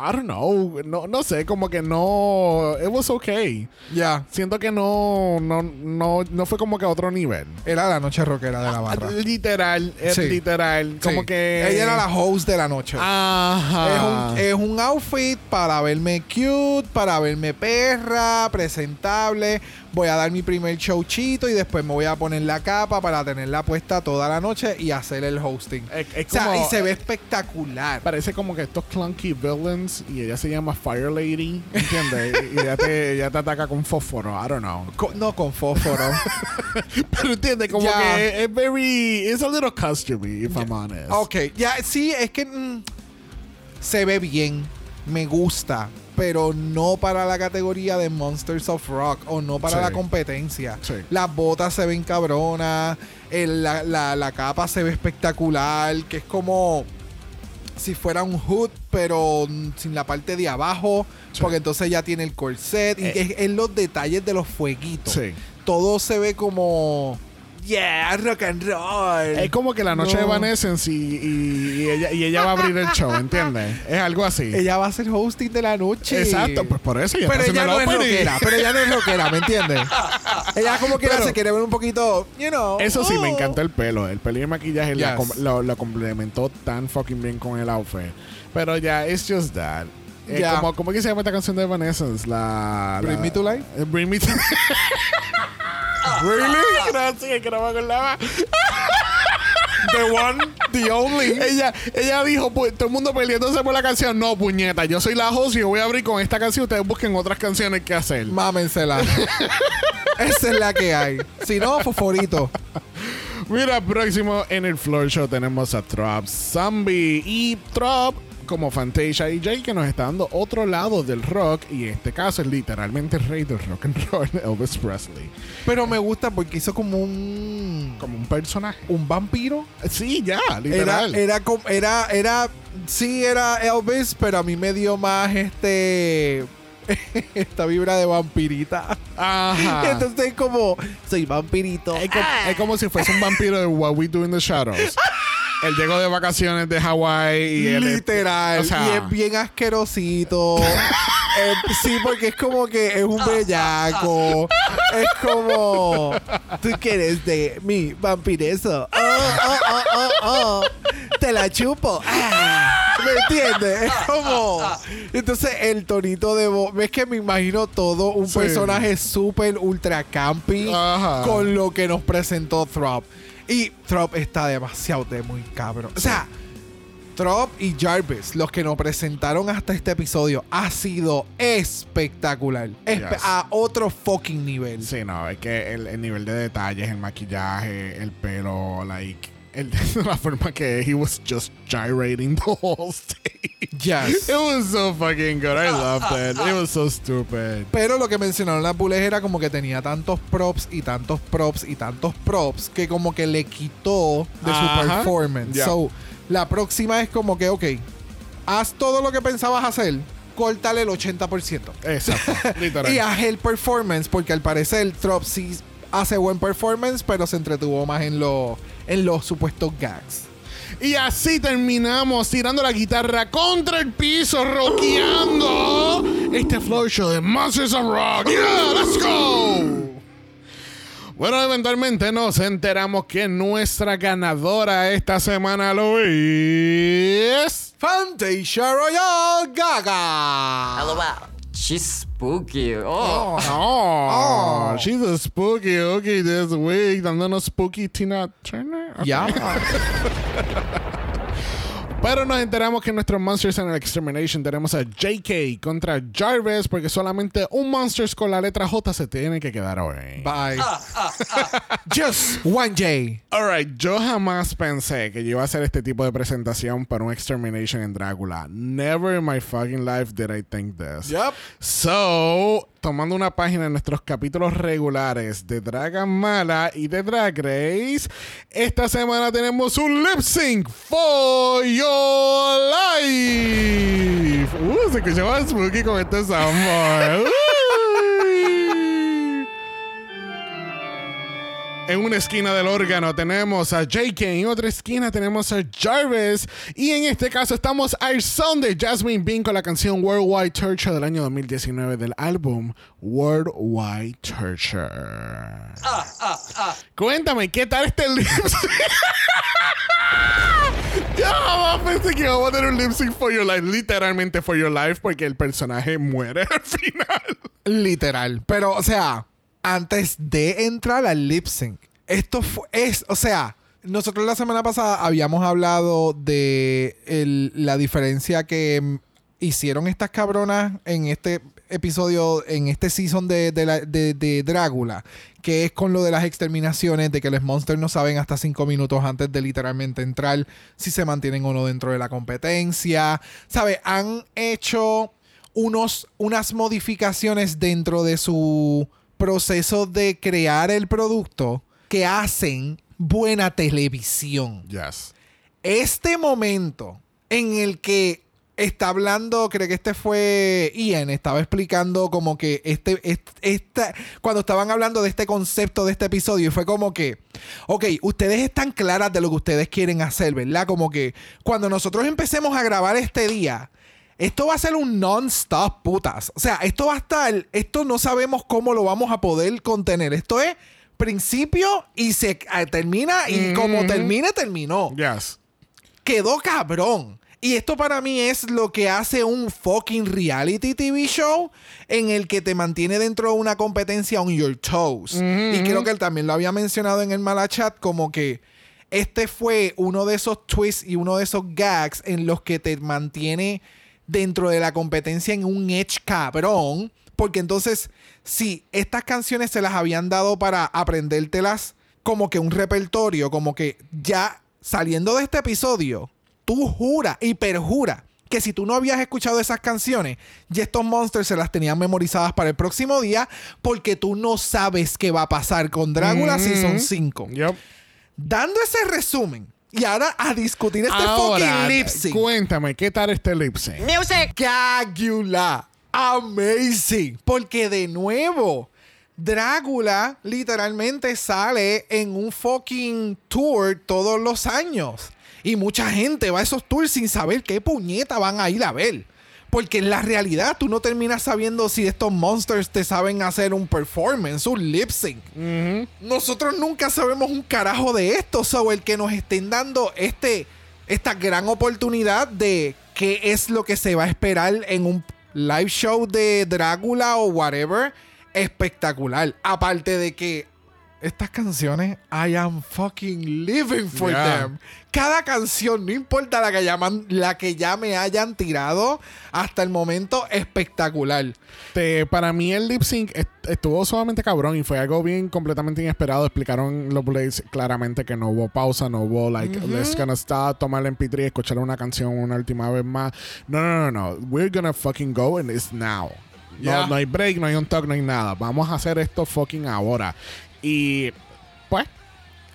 I don't know. No, no sé, como que no. It was okay. Ya. Siento que no, no, no, no fue como que a otro nivel. Era la noche rockera de la barra. Literal, es Sí. literal. Como Sí. que. Ella era la host de la noche. Ajá. Es un, es un outfit para verme cute, para verme perra, presentable. Voy a dar mi primer showchito y después me voy a poner la capa para tenerla puesta toda la noche y hacer el hosting. Es- es o sea, como- y se ve espectacular. Parece como que estos clunky villains y ella se llama Fire Lady, ¿entiendes? y ella te, ella te ataca con fósforo, I don't know. No con fósforo. Pero entiende, como que es very. It's a little costumey, if I'm honest. ok, ya, sí, es que mm, se ve bien, me gusta, pero no para la categoría de Monsters of Rock o no para Sí. la competencia. Sí. Las botas se ven cabronas, el- la, la- la capa se ve espectacular, que es como si fuera un hood, pero sin la parte de abajo, Sí. porque entonces ya tiene el corset, y Eh. es en los detalles de los fueguitos. Todo se ve como... Yeah, rock and roll. Es como que la noche No. de Evanescence y, y- y ella, y ella va a abrir el show, ¿entiendes? Es algo así. Ella va a ser hosting de la noche. Exacto, pues por eso ella Pero está ella no es rockera, pero ella no es rockera, ¿me entiendes? ella como que se quiere ver un poquito, you know. Eso sí, me oh. encantó el pelo. El pelo y el maquillaje la Yes. lo complementó tan fucking bien con el outfit. Pero ya, it's just that. Eh, como, ¿Cómo que se llama esta canción de Evanescence? La, Bring la- Me to Life? Bring Me to ¿Really? Gracias, que no me acordaba. The one, the only. Ella, ella dijo, pues, todo el mundo peleándose por la canción. No, puñeta, yo soy la host y yo voy a abrir con esta canción. Ustedes busquen otras canciones que hacer. Mámensela. Esa es la que hay. Si no, fosforito. Mira, próximo en el Floor Show tenemos a Trop Zombie. Y Trop, como Fantasia y Jay, que nos está dando otro lado del rock. Y en este caso es literalmente el rey del rock and roll, Elvis Presley. Pero me gusta porque hizo como un. Como un personaje. un vampiro. Sí, ya, Era, literal. era, como- era, era, sí era Elvis, pero a mí me dio más este, esta vibra de vampirita. Ajá. Entonces como, soy vampirito. es, como, es como si fuese un vampiro de What We Do in the Shadows. Él llegó de vacaciones de Hawái y él es- Literal. o sea- y es bien asquerosito. Eh, sí, porque es como que es un bellaco. es como. Tú quieres de mi vampireso. Oh, oh, oh, oh, oh. Te la chupo. Ah. ¿Me entiendes? Es como. Entonces, el tonito de voz. ¿Ves que me imagino todo un Sí. personaje súper ultra campy Ajá. con lo que nos presentó Throp? Y Throp está demasiado de muy cabrón. O sea. Trop y Jarvis, los que nos presentaron hasta este episodio, ha sido espectacular. Espe- Yes. A otro fucking nivel. Sí, no, es que el, el nivel de detalles, el maquillaje, el pelo, like, el, la forma que he was just gyrating the whole stage. Yes. It was so fucking good. I loved it. It was so stupid. Pero lo que mencionaron las bulles era como que tenía tantos props y tantos props y tantos props que como que le quitó de Ajá. su performance. Yeah. So, La próxima es como que, ok, haz todo lo que pensabas hacer, córtale el 80%. Exacto. Literal. Y haz el performance, porque al parecer Trop sí hace buen performance, pero se entretuvo más en, lo, en los supuestos gags. Y así terminamos tirando la guitarra contra el piso, rockeando este flow show de Monsters of Rock. Yeah, let's go. Bueno, eventualmente nos enteramos que nuestra ganadora esta semana lo es. Fantasia Royal Gaga. LOL. She's spooky. Oh. Oh. oh. oh, she's a spooky okay this week. Dándonos spooky Tina Turner. Ok. Ya. Pero nos enteramos que en nuestros Monsters en el Extermination tenemos a JK contra Jarvis porque solamente un Monsters con la letra J se tiene que quedar hoy. Bye. Just one J. Alright, yo jamás pensé que yo iba a hacer este tipo de presentación para un Extermination en Drácula. Never in my fucking life did I think this. Yep. So, tomando una página de nuestros capítulos regulares de Dragon Mala y de Drag Race, esta semana tenemos un lip sync for your life. Uh, se escuchaba spooky con este soundboard. Uy. En una esquina del órgano tenemos a JK, en otra esquina tenemos a Jarvis y en este caso estamos al son de Jasmine Bean con la canción Worldwide Torture del año 2019 del álbum Worldwide Torture. Cuéntame, ¿qué tal este lip sync? Ya jamás pensé que íbamos a tener un lip sync for your life, literalmente for your life, porque el personaje muere al final. Literal. Pero, o sea, antes de entrar al lip sync, esto fu- es, o sea, nosotros la semana pasada habíamos hablado de la diferencia que hicieron estas cabronas en este episodio, en este season de- de Drácula, que es con lo de las exterminaciones, de que los monsters no saben hasta cinco minutos antes de literalmente entrar si se mantienen o no dentro de la competencia. ¿Sabes? Han hecho unos, unas modificaciones dentro de su proceso de crear el producto que hacen buena televisión. Yes. Este momento en el que está hablando, creo que este fue Ian, estaba explicando como que este, este, esta- cuando estaban hablando de este concepto de este episodio, y fue como que, ok, ustedes están claras de lo que ustedes quieren hacer, ¿verdad? Como que cuando nosotros empecemos a grabar este día, esto va a ser un non-stop, putas. O sea, esto va a estar, esto no sabemos cómo lo vamos a poder contener. Esto es principio y se eh, termina y como termine, terminó Yes. quedó cabrón. Y esto para mí es lo que hace un fucking reality TV show en el que te mantiene dentro de una competencia on your toes. Y creo que él también lo había mencionado en el Malachat como que este fue uno de esos twists y uno de esos gags en los que te mantiene dentro de la competencia en un edge cabrón. Porque entonces, si estas canciones se las habían dado para aprendértelas como que un repertorio, como que ya saliendo de este episodio, tú juras y perjuras que si tú no habías escuchado esas canciones, ya estos monsters se las tenían memorizadas para el próximo día porque tú no sabes qué va a pasar con Drácula Season 5. Yep. Dando ese resumen y ahora a discutir este Ahora, fucking lip sync. cuéntame, ¿qué tal este lip sync? Cagula. Amazing. Porque de nuevo, Drácula literalmente sale en un fucking tour todos los años. Y mucha gente va a esos tours sin saber qué puñeta van a ir a ver. Porque en la realidad tú no terminas sabiendo si estos monsters te saben hacer un performance, un lip sync. Nosotros nunca sabemos un carajo de esto. So, el que nos estén dando este, esta gran oportunidad de qué es lo que se va a esperar en un live show de Drácula o whatever, espectacular. Aparte de que estas canciones, I am fucking living for Yeah. them. Cada canción, no importa la que, llaman, la que ya me hayan tirado, hasta el momento espectacular. Para mí el lip sync est- estuvo sumamente cabrón y fue algo bien completamente inesperado. Explicaron los Blades claramente que no hubo pausa, no hubo like, let's gonna stop, tomar el MP3 y escuchar una canción una última vez más. No, no, no, no. We're gonna fucking go and it's now. No, Yeah. no hay break, no hay un talk, no hay nada. Vamos a hacer esto fucking ahora. Y pues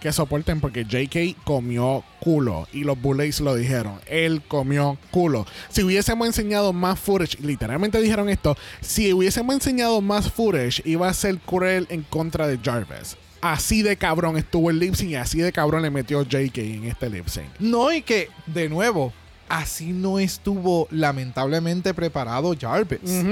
que soporten porque JK comió culo y los Bullets lo dijeron. Él comió culo. Si hubiésemos enseñado más footage, literalmente dijeron esto, si hubiésemos enseñado más footage iba a ser cruel en contra de Jarvis. Así de cabrón estuvo el lip sync y así de cabrón le metió JK en este lip sync. No, y que, de nuevo, así no estuvo lamentablemente preparado Jarvis.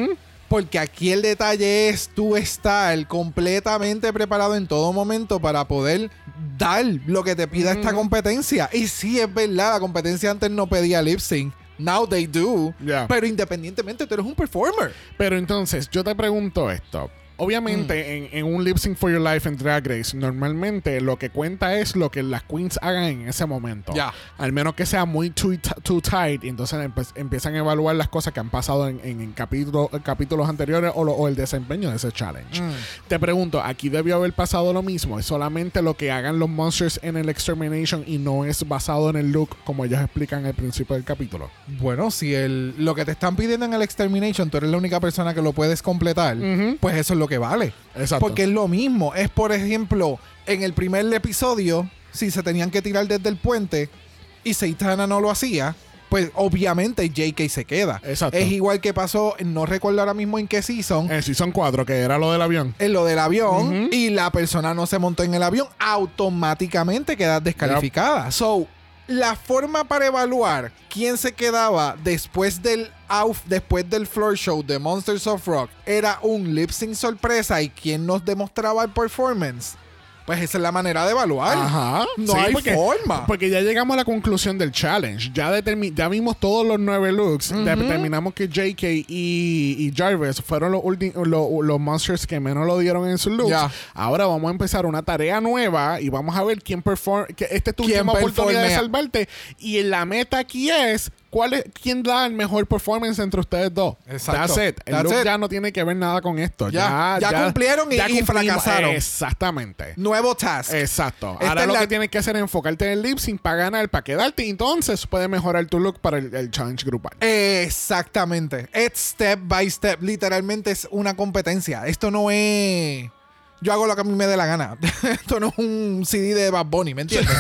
Porque aquí el detalle es tú estar completamente preparado en todo momento para poder dar lo que te pida esta competencia. Y sí, es verdad, la competencia antes no pedía lip sync. Now they do. Yeah. Pero independientemente, tú eres un performer. Pero entonces, yo te pregunto esto. Obviamente, en, en un lip sync for your life en Drag Race, normalmente lo que cuenta es lo que las queens hagan en ese momento. Ya. Al menos que sea muy too, too tight, y entonces empiezan a evaluar las cosas que han pasado en, en- en capítulo- en capítulos anteriores o, lo- o el desempeño de ese challenge. Te pregunto, aquí debió haber pasado lo mismo. Es solamente lo que hagan los monsters en el Extermination y no es basado en el look como ellos explican al principio del capítulo. Bueno, si el, lo que te están pidiendo en el Extermination, tú eres la única persona que lo puedes completar, pues eso es lo que vale. Exacto. Porque es lo mismo. Es, por ejemplo, en el primer episodio, si se tenían que tirar desde el puente y Seitana no lo hacía, pues obviamente JK se queda. Exacto. Es igual que pasó, no recuerdo ahora mismo en qué season, En Season 4, que era lo del avión. en lo del avión y la persona no se montó en el avión, automáticamente quedas descalificada. So, la forma para evaluar quién se quedaba después del después del floor show de Monsters of Rock era un lip sync sorpresa y quién nos demostraba el performance. Pues esa es la manera de evaluar. Ajá. No Sí, hay porque, forma. Porque ya llegamos a la conclusión del challenge. Ya, ya vimos todos los nueve looks. Determinamos que JK y, y Jarvis fueron los, los monsters que menos lo dieron en sus looks. Ahora vamos a empezar una tarea nueva y vamos a ver quién performa. Esta es tu ¿Quién última oportunidad de salvarte. Y la meta aquí es. ¿Cuál es, ¿Quién da el mejor performance entre ustedes dos? Exacto. That's it. El That's look it. ya no tiene que ver nada con esto. Ya. Ya, Ya cumplieron y- y fracasaron. Exactamente. Nuevo task. Exacto. Esta Ahora lo la- que tienes que hacer es enfocarte en el lip sync para ganar, para quedarte. Y entonces puedes mejorar tu look para el, el challenge grupal. Exactamente. Es step by step. Literalmente es una competencia. Esto no es. Yo hago lo que a mí me dé la gana. Esto no es un CD de Bad Bunny, ¿me entiendes?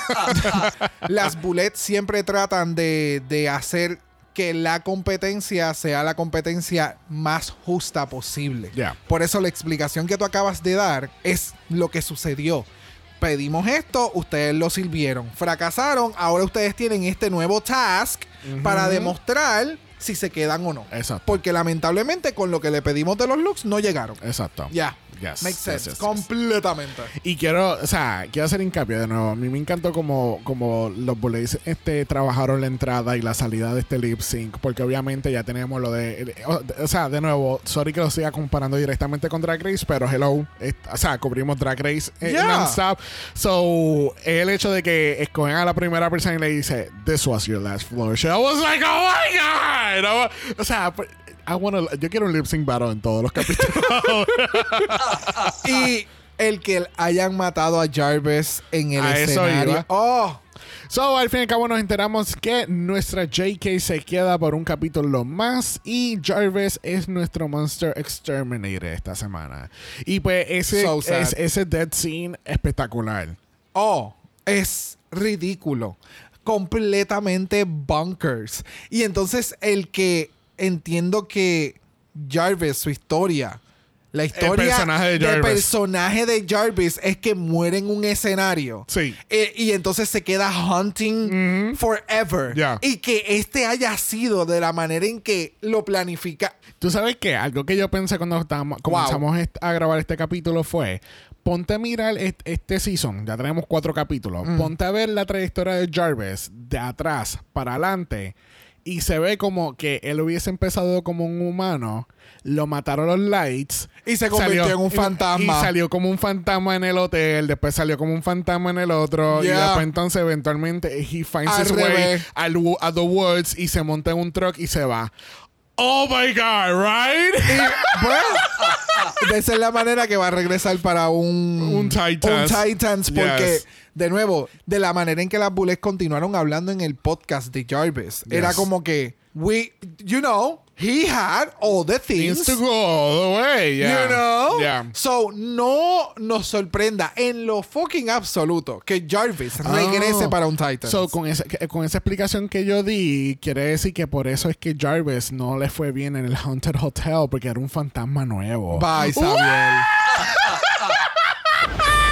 Las bullets siempre tratan de, de hacer que la competencia sea la competencia más justa posible. Ya. Por eso la explicación que tú acabas de dar es lo que sucedió. Pedimos esto, ustedes lo sirvieron. Fracasaron, ahora ustedes tienen este nuevo task para demostrar si se quedan o no. Exacto. Porque lamentablemente con lo que le pedimos de los looks no llegaron. Exacto. Ya. Yes, Makes sense. yes, yes. Completamente. Y quiero, o sea, quiero hacer hincapié de nuevo. A mí me encantó como, como los Bullets este, trabajaron la entrada y la salida de este lip sync. Porque obviamente ya tenemos lo de. O, o sea, de nuevo, sorry que lo siga comparando directamente con Drag Race, pero hello. es- o sea, cubrimos Drag Race eh, Yeah. non-stop. So, el hecho de que escogen a la primera persona y le dice, This was your last floor show. I was like, oh my God. O- O sea, pues, I wanna, yo quiero un lip sync battle en todos los capítulos. y el que hayan matado a Jarvis en el A eso escenario. iba. Oh, So, al fin y al cabo nos enteramos que nuestra JK se queda por un capítulo más y Jarvis es nuestro Monster Exterminator esta semana. Y pues ese, So es, ese dead scene espectacular. Oh, es ridículo. Completamente bunkers. Y entonces el que entiendo que Jarvis, su historia, la historia personaje de del Jarvis. personaje de Jarvis es que muere en un escenario. Sí. Eh, y entonces se queda hunting forever. Y que este haya sido de la manera en que lo planifica. ¿Tú sabes qué? Algo que yo pensé cuando estábamos, comenzamos a grabar este capítulo fue... Ponte a mirar est- este season, ya tenemos cuatro capítulos. Ponte a ver la trayectoria de Jarvis de atrás para adelante y se ve como que él hubiese empezado como un humano, lo mataron los lights Y se convirtió en un y- fantasma. Y salió como un fantasma en el hotel, después salió como un fantasma en el otro y después entonces eventualmente he finds Al his way al a the woods y se monta en un truck y se va. Oh my god, right? Bueno, de esa es la manera que va a regresar para un, Un Titans. un Titans, porque, Yes. de nuevo, de la manera en que las Bullets continuaron hablando en el podcast de Jarvis, era como que we, you know, he had all the things. Needs to go all the way. Yeah. You know? Yeah. So, no nos sorprenda en lo fucking absoluto que Jarvis regrese Oh. para un Titan. So, con, esa, con esa explicación que yo di, quiere decir que por eso es que Jarvis no le fue bien en el Haunted Hotel, porque era un fantasma nuevo. Bye, Samuel.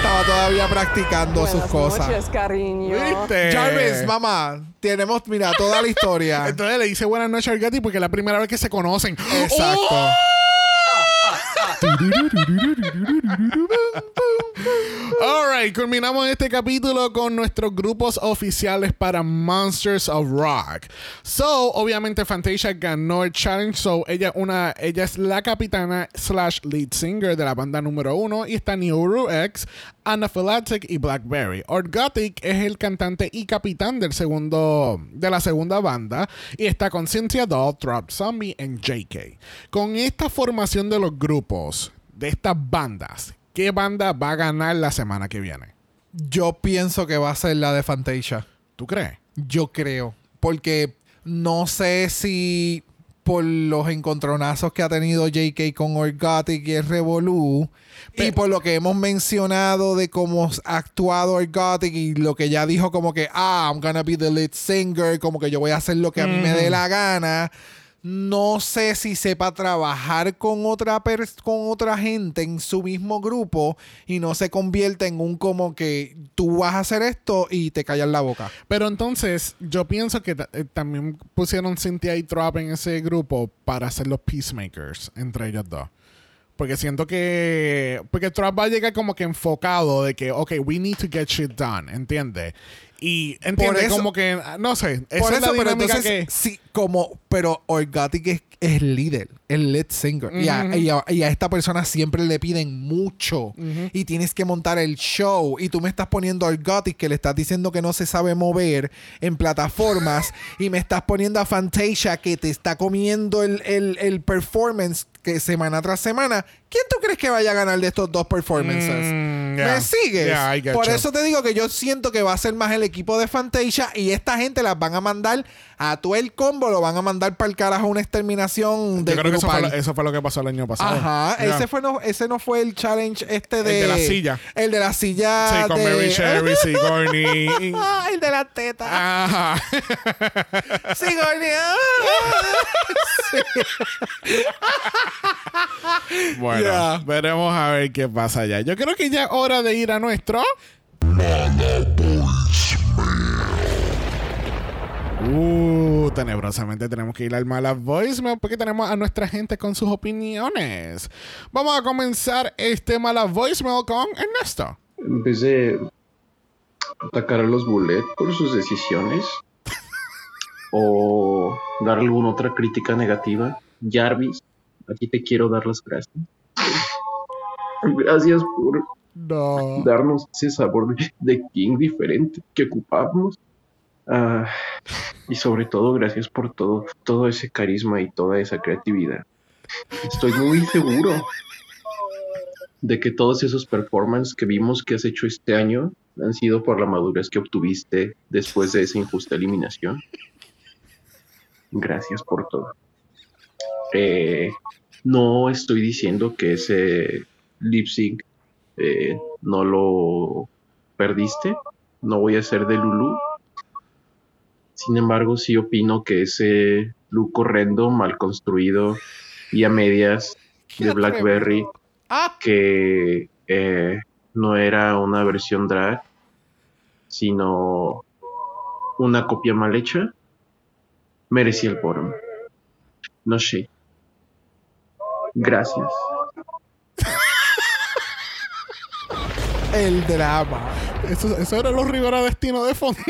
Estaba todavía practicando sus Buenas cosas. noches, cariño. ¿Viste? Jarvis, mamá, tenemos, mira, toda la historia. Entonces le dice buenas noches al Gatti porque es la primera vez que se conocen. Exacto. ¡Oh! Alright, culminamos este capítulo con nuestros grupos oficiales para Monsters of Rock. So, obviamente Fantasia ganó el challenge. So, ella, una, ella es la capitana slash lead singer de la banda número uno. Y está Neuro X, Anaphylactic y Blackberry. Orgotic es el cantante y capitán del segundo, de la segunda banda. Y está con Cynthia Doll, Trap Zombie y JK. Con esta formación de los grupos, de estas bandas, ¿qué banda va a ganar la semana que viene? Yo pienso que va a ser la de Fantasia. ¿Tú crees? Yo creo. Porque no sé si por los encontronazos que ha tenido JK con Orgotic y el Revolú, y por lo que hemos mencionado de cómo ha actuado Orgotic y lo que ya dijo como que, ah, I'm gonna be the lead singer, como que yo voy a hacer lo que a mí me dé la gana. No sé si sepa trabajar con otra con otra gente en su mismo grupo y no se convierte en un como que tú vas a hacer esto y te callas la boca. Pero entonces, yo pienso que eh, también pusieron Cynthia y Trop en ese grupo para ser los peacemakers entre ellos dos. Porque siento que. Porque Trop va a llegar como que enfocado de que, ok, we need to get shit done, ¿entiendes? Y entiende eso- como que. ah, No sé. Esa Por es eso, la pero entonces, que. sí, como, pero Orgatic es, es líder, el lead singer. y, a, y a- y a esta persona siempre le piden mucho. Y tienes que montar el show. Y tú me estás poniendo a Orgatic que le estás diciendo que no se sabe mover en plataformas. y me estás poniendo a Fantasia que te está comiendo el, el- el performance que semana tras semana. ¿Quién tú crees que vaya a ganar de estos dos performances? Mm, yeah. ¿Me sigues? Yeah, I get Por you. eso te digo que yo siento que va a ser más el equipo de Fantasia y esta gente las van a mandar a todo el combo, lo van a mandar para el carajo una exterminación de Yo creo que eso fue, lo, eso fue lo que pasó el año pasado. Ajá, Yeah. ese, fue no, ese no fue el challenge este de... de la silla. El de la silla Sí, con de... Mary Sherry, Sigourney. el de la teta. Ajá. Sigourney. ah. Bueno, Yeah. veremos a ver qué pasa ya. Yo creo que ya es hora de ir a nuestro. Uh, tenebrosamente tenemos que ir al mala voicemail porque tenemos a nuestra gente con sus opiniones. Vamos a comenzar este mala voicemail con Ernesto. en vez de atacar a los Bullet por sus decisiones o dar alguna otra crítica negativa, Jarvis, aquí te quiero dar las gracias. Gracias por No. darnos ese sabor de, de King diferente que ocupamos. Ah, y sobre todo, gracias por todo, todo ese carisma y toda esa creatividad. Estoy muy seguro de que todos esos performances que vimos que has hecho este año han sido por la madurez que obtuviste después de esa injusta eliminación. Gracias por todo. Eh, no estoy diciendo que ese lip sync eh, no lo perdiste. No voy a ser de Lulu. Sin embargo, sí opino que ese look horrendo, mal construido y a medias de Blackberry, Ah, que eh, no era una versión drag, sino una copia mal hecha, merecía el bottom. No sé. Gracias. el drama. Eso, eso era los Rivera Destino de fondo.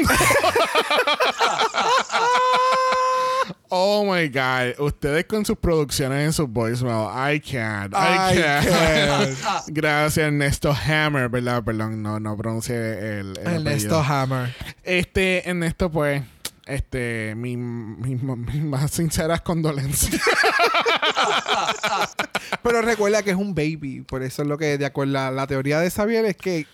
Oh my God. Ustedes con sus producciones en sus voicemail. I can't. I, I can't. Gracias, Ernesto Hammer, ¿verdad? Perdón, no, no pronuncié el, el Ernesto apellido. Hammer. Este, Ernesto, pues, este, mi, mi- mis más sinceras condolencias. Pero recuerda que es un baby. Por eso es lo que, de acuerdo a la teoría de Xavier, es que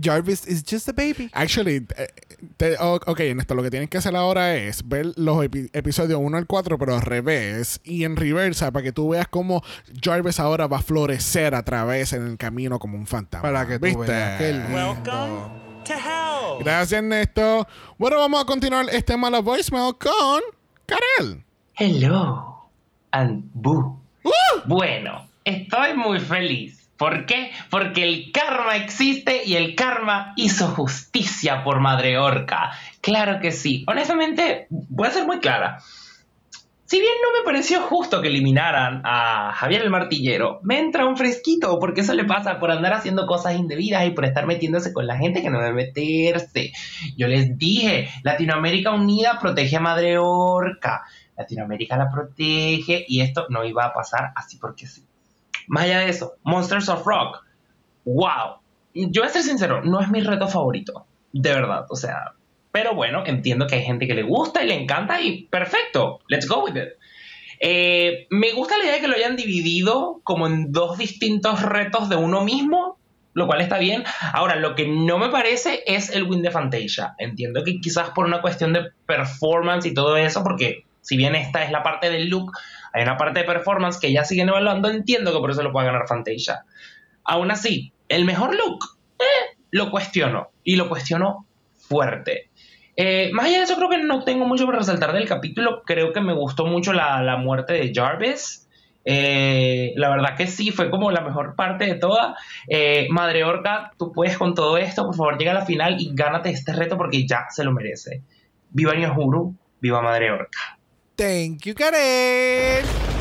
Jarvis is just a baby. Actually, eh, te- ok, Néstor, lo que tienes que hacer ahora es ver los epi- episodios 1 al 4, pero al revés y en reversa para que tú veas cómo Jarvis ahora va a florecer a través en el camino como un fantasma. Para que tú ¿Viste? veas. Qué lindo. Welcome to hell. Gracias, Néstor. Bueno, vamos a continuar este mala voicemail con Karel. Hello, and boo. Bueno, estoy muy feliz. ¿Por qué? Porque el karma existe y el karma hizo justicia por Madre Orca. Claro que sí. Honestamente, voy a ser muy clara. Si bien no me pareció justo que eliminaran a Javier el Martillero, me entra un fresquito porque eso le pasa por andar haciendo cosas indebidas y por estar metiéndose con la gente que no debe meterse. Yo les dije, Latinoamérica Unida protege a Madre Orca. Latinoamérica la protege y esto no iba a pasar así porque sí. Más allá de eso, Monsters of Rock. ¡Wow! Yo voy a ser sincero, no es mi reto favorito. De verdad, o sea. Pero bueno, entiendo que hay gente que le gusta y le encanta y perfecto. Let's go with it. Eh, me gusta la idea de que lo hayan dividido como en dos distintos retos de uno mismo, lo cual está bien. Ahora, lo que no me parece es el win de Fantasia. Entiendo que quizás por una cuestión de performance y todo eso, porque si bien esta es la parte del look, hay una parte de performance que ya siguen evaluando, entiendo que por eso lo puede ganar Fantasia. Aún así, el mejor look, eh, lo cuestiono. Y lo cuestiono fuerte. Eh, más allá de eso, creo que no tengo mucho por resaltar del capítulo. Creo que me gustó mucho la, la muerte de Jarvis. Eh, la verdad que sí, fue como la mejor parte de toda. Eh, Madre Orca, tú puedes con todo esto. Por favor, llega a la final y gánate este reto porque ya se lo merece. Viva Ñohuru, viva Madre Orca. Thank you, Karen.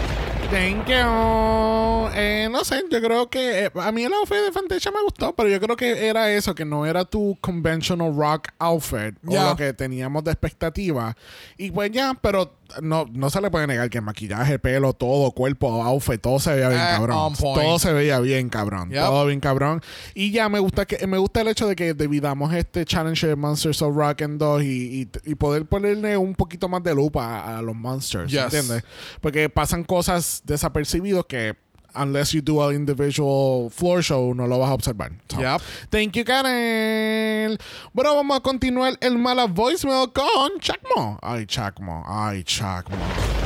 Thank you. Eh, no sé, yo creo que eh, a mí el outfit de Fantasia me gustó, pero yo creo que era eso, que no era tu conventional rock outfit Ya. o lo que teníamos de expectativa. Y pues ya, pero no, no se le puede negar que el maquillaje, pelo, todo, cuerpo, outfit, todo se veía bien Eh, cabrón. Todo se veía bien cabrón. Yep. Todo bien cabrón. Y ya me gusta que me gusta el hecho de que dividamos este challenge de Monsters of Rock en dos y, y- y poder ponerle un poquito más de lupa a, a los monsters, Yes. ¿entiendes? Porque pasan cosas desapercibidos que unless you do an individual floor show no lo vas a observar. So, Yep. Thank you, Karen. Bueno, vamos a continuar el mala voicemail con Chacmo. Ay, Chacmo. Ay, Chacmo.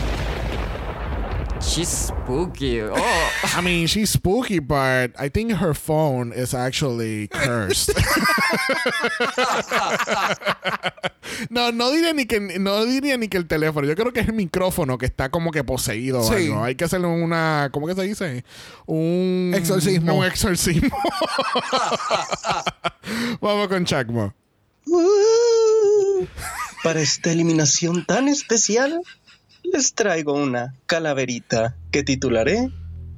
She's spooky. Oh. I mean, she's spooky, but I think her phone is actually cursed. no, no diría ni que no diría ni que el teléfono. Yo creo que es el micrófono que está como que poseído. Sí. algo. Hay que hacerle una, ¿cómo que se dice? Un Exorcismo. Un exorcismo. Vamos con Chacmo. Para esta eliminación tan especial, les traigo una calaverita que titularé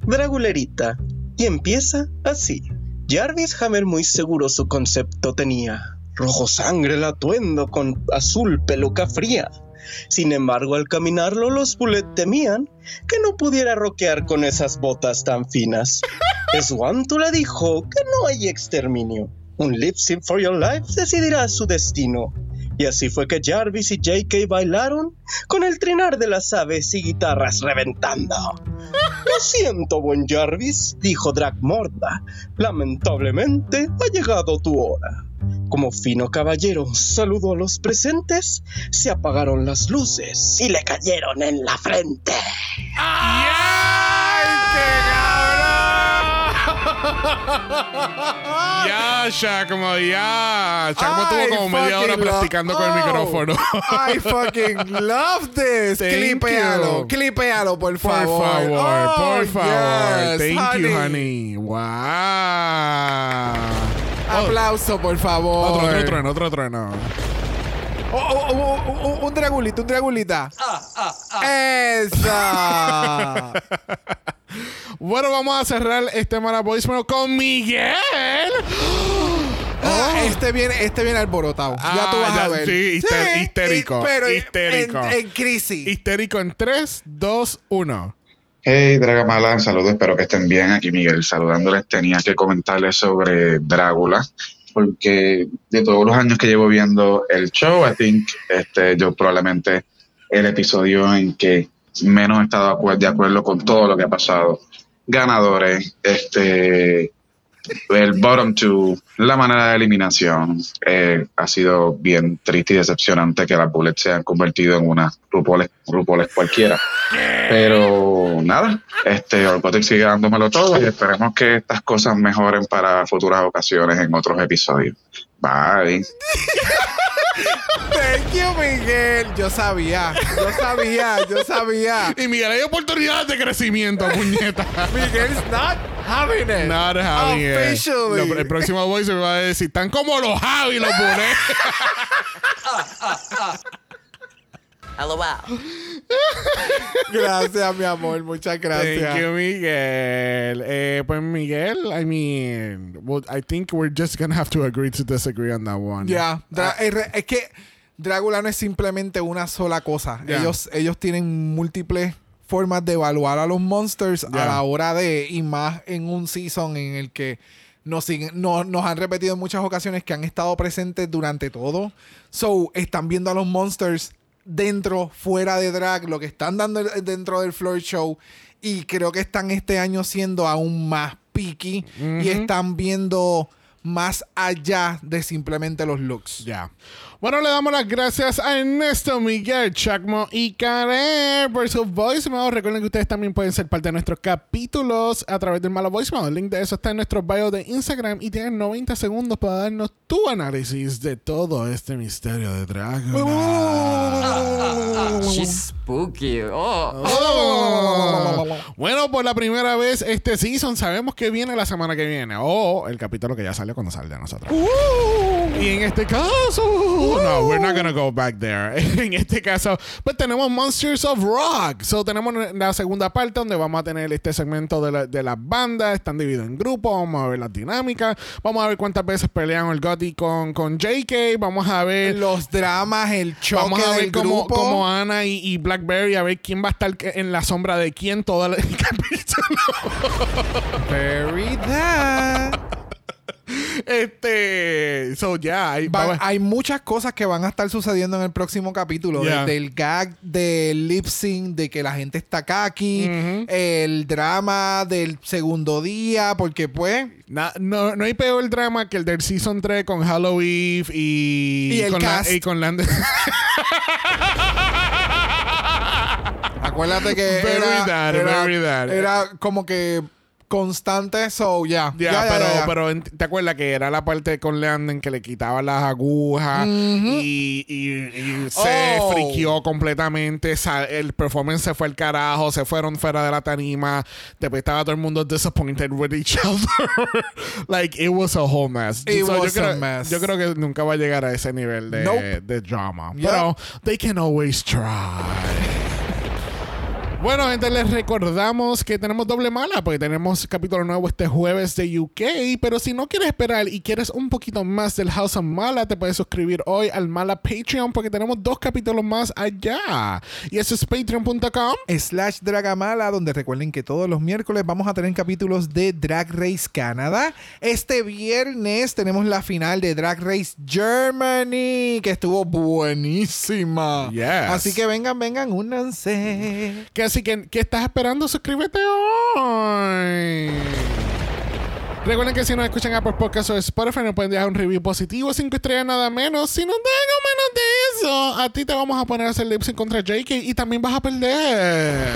Dragulerita. Y empieza así. Jarvis Hammer muy seguro su concepto tenía. Rojo sangre el atuendo con azul peluca fría. Sin embargo, al caminarlo los Bullet temían que no pudiera roquear con esas botas tan finas. Swanto le dijo que no hay exterminio. Un lip sync for your life decidirá su destino. Y así fue que Jarvis y JK bailaron con el trinar de las aves y guitarras reventando. Lo siento, buen Jarvis, dijo Dragmorda. Lamentablemente ha llegado tu hora. Como fino caballero saludó a los presentes, se apagaron las luces y le cayeron en la frente. Ya, Chacmo, ya. Chacmo I tuvo como media hora practicando con el Oh, micrófono. I fucking love this. Thank clipealo, you. clipealo, por Por favor. favor, Oh, por favor. yes, Thank you, honey. Wow. Aplauso, por favor. Otro, otro trueno, otro trueno. Oh, oh, oh, oh, oh, un dragulita, un dragulita. Esa. Bueno, vamos a cerrar este Mara con Miguel. Ah, este viene, este viene alborotado. ya tú Ah, vas ya, a ver. sí, hister- histérico, y- pero histérico. En, en crisis. Histérico en 3, 2, 1. Hey, Dragamala, saludos, espero que estén bien. Aquí Miguel saludándoles. Tenía que comentarles sobre Drácula, porque de todos los años que llevo viendo el show, I think este, yo probablemente el episodio en que menos acuer- de acuerdo con todo lo que ha pasado. Ganadores, este, el bottom two, la manera de eliminación, eh, ha sido bien triste y decepcionante que las Bullets se han convertido en unas RuPaules, RuPaules cualquiera. Pero nada, este Orcotic sigue dándomelo todo y esperemos que estas cosas mejoren para futuras ocasiones en otros episodios. Bye. Thank you, Miguel. Yo sabía, yo sabía, yo sabía. Y Miguel, hay oportunidades de crecimiento, puñeta. Miguel's not having it. Not having it. Officially. Lo- el próximo voice me va a decir, están como los Javi los pone. LOL. Gracias, mi amor. Muchas gracias. Thank you, Miguel. Eh, pues Miguel, I mean, well, I think we're just gonna have to agree to disagree on that one. Ya, Dra- es que Drácula no es simplemente una sola cosa. Ellos, ellos tienen múltiples formas de evaluar a los monsters a la hora de, y más en un season en el que nos, siguen, no- nos han repetido en muchas ocasiones que han estado presentes durante todo. So, están viendo a los monsters dentro, fuera de drag, lo que están dando dentro del floor show. Y creo que están este año siendo aún más picky y están viendo más allá de simplemente los looks. Ya. Bueno, le damos las gracias a Ernesto, Miguel, Chacmo y Karen por sus voicemails. Recuerden que ustedes también pueden ser parte de nuestros capítulos a través del malo voicemail. El link de eso está en nuestro bio de Instagram y tienen 90 segundos para darnos tu análisis de todo este misterio de Dragon. She's spooky. Oh. Oh. Bueno, por la primera vez este season sabemos que viene la semana que viene. O el capítulo que ya salió cuando salga a nosotros. Y en este caso, no, we're not gonna go back there. en este caso, pues tenemos Monsters of Rock. So tenemos la segunda parte donde vamos a tener este segmento de, la- de las bandas. Están divididos en grupos. Vamos a ver las dinámicas. Vamos a ver cuántas veces pelean el Gotti con, con JK. Vamos a ver Los dramas, el choque Vamos a ver del cómo, grupo. cómo Ana y, y Blackberry, a ver quién va a estar en la sombra de quién todo el capítulo. Bury that. Este. So, ya. hay- muchas cosas que van a estar sucediendo en el próximo capítulo. Yeah. Desde el gag del lip sync, de que la gente está Ujú. el drama del segundo día, porque pues... na- no, no hay peor drama que el del Season 3 con Halloween y, Y el con, cast. y con Land- Acuérdate que era, that, era, that. era como que constante, so ya. Ya, Ya, ya, pero, pero ¿te acuerdas que era la parte con Landon que le quitaba las agujas y, y- y se Oh. friqueó completamente? El performance se fue al carajo, se fueron fuera de la tarima. Después estaba todo el mundo disappointed with each other. like, it was a whole mess. It So, was yo, a creo, mess. yo creo que nunca va a llegar a ese nivel de, Nope. de drama. Yeah. Pero they can always try. Bueno, gente, les recordamos que tenemos doble mala, porque tenemos capítulo nuevo este jueves de UK. Pero si no quieres esperar y quieres un poquito más del House of Mala, te puedes suscribir hoy al Mala Patreon, porque tenemos dos capítulos más allá. Y eso es patreon.com. slash Dragamala, donde recuerden que todos los miércoles vamos a tener capítulos de Drag Race Canadá. Este viernes tenemos la final de Drag Race Germany, que estuvo buenísima. Yes. Así que vengan, vengan, únanse. Que así que, ¿qué estás esperando? Suscríbete hoy. Recuerden que si nos escuchan en Apple Podcasts o Spotify nos pueden dejar un review positivo, cinco estrellas nada menos. Si nos dejan menos de eso, a ti te vamos a poner a hacer lip contra JK y también vas a perder.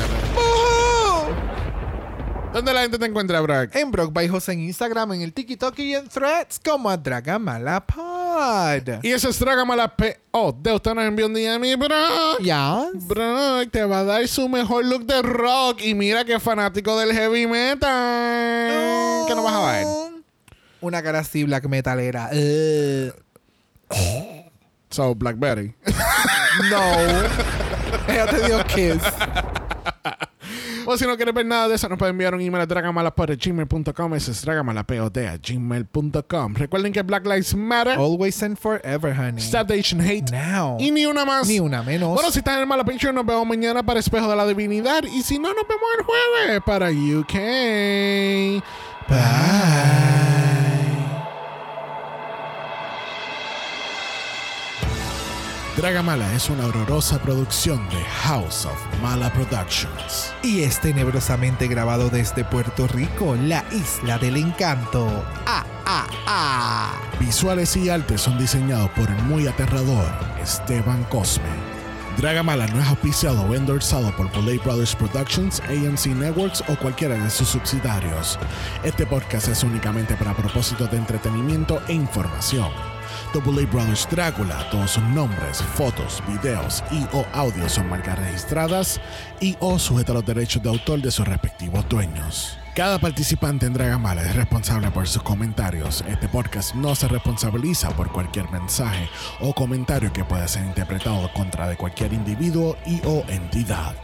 ¿Dónde la gente te encuentra, Brock? En Brock by Jose en Instagram, en el TikTok y en Threads como a Dragamala Pod. Y eso es Dragamala P.O. De usted nos envió un día a mí, Brock. Ya. Brock te va a dar su mejor look de rock. Y mira que fanático del heavy metal. ¿Qué nos vas a dar? Una cara así black metalera. Eh, So, Blackberry. no. Ella te dio kiss. O si no quieres ver nada de eso, nos pueden enviar un email a dragamala.gmail.com. Eso es dragamalapod.gmail.com. Recuerden que Black Lives Matter. Always and forever, honey. Stop the Asian Hate. Now. Y ni una más. Ni una menos. Bueno, si estás en el Mala Picture, nos vemos mañana para Espejo de la Divinidad. Y si no, nos vemos el jueves para UK. Bye. Dragamala es una horrorosa producción de House of Mala Productions. Y es tenebrosamente grabado desde Puerto Rico, la isla del encanto. ¡Ah, ah, ah! Visuales y artes son diseñados por el muy aterrador Esteban Cosme. Dragamala no es auspiciado o endorsado por Bullet Brothers Productions, AMC Networks o cualquiera de sus subsidiarios. Este podcast es únicamente para propósitos de entretenimiento e información. Bullet Brothers Drácula, todos sus nombres, fotos, videos y o audios son marcas registradas y o sujeta a los derechos de autor de sus respectivos dueños. Cada participante en Dragamala es responsable por sus comentarios. Este podcast no se responsabiliza por cualquier mensaje o comentario que pueda ser interpretado contra de cualquier individuo y o entidad.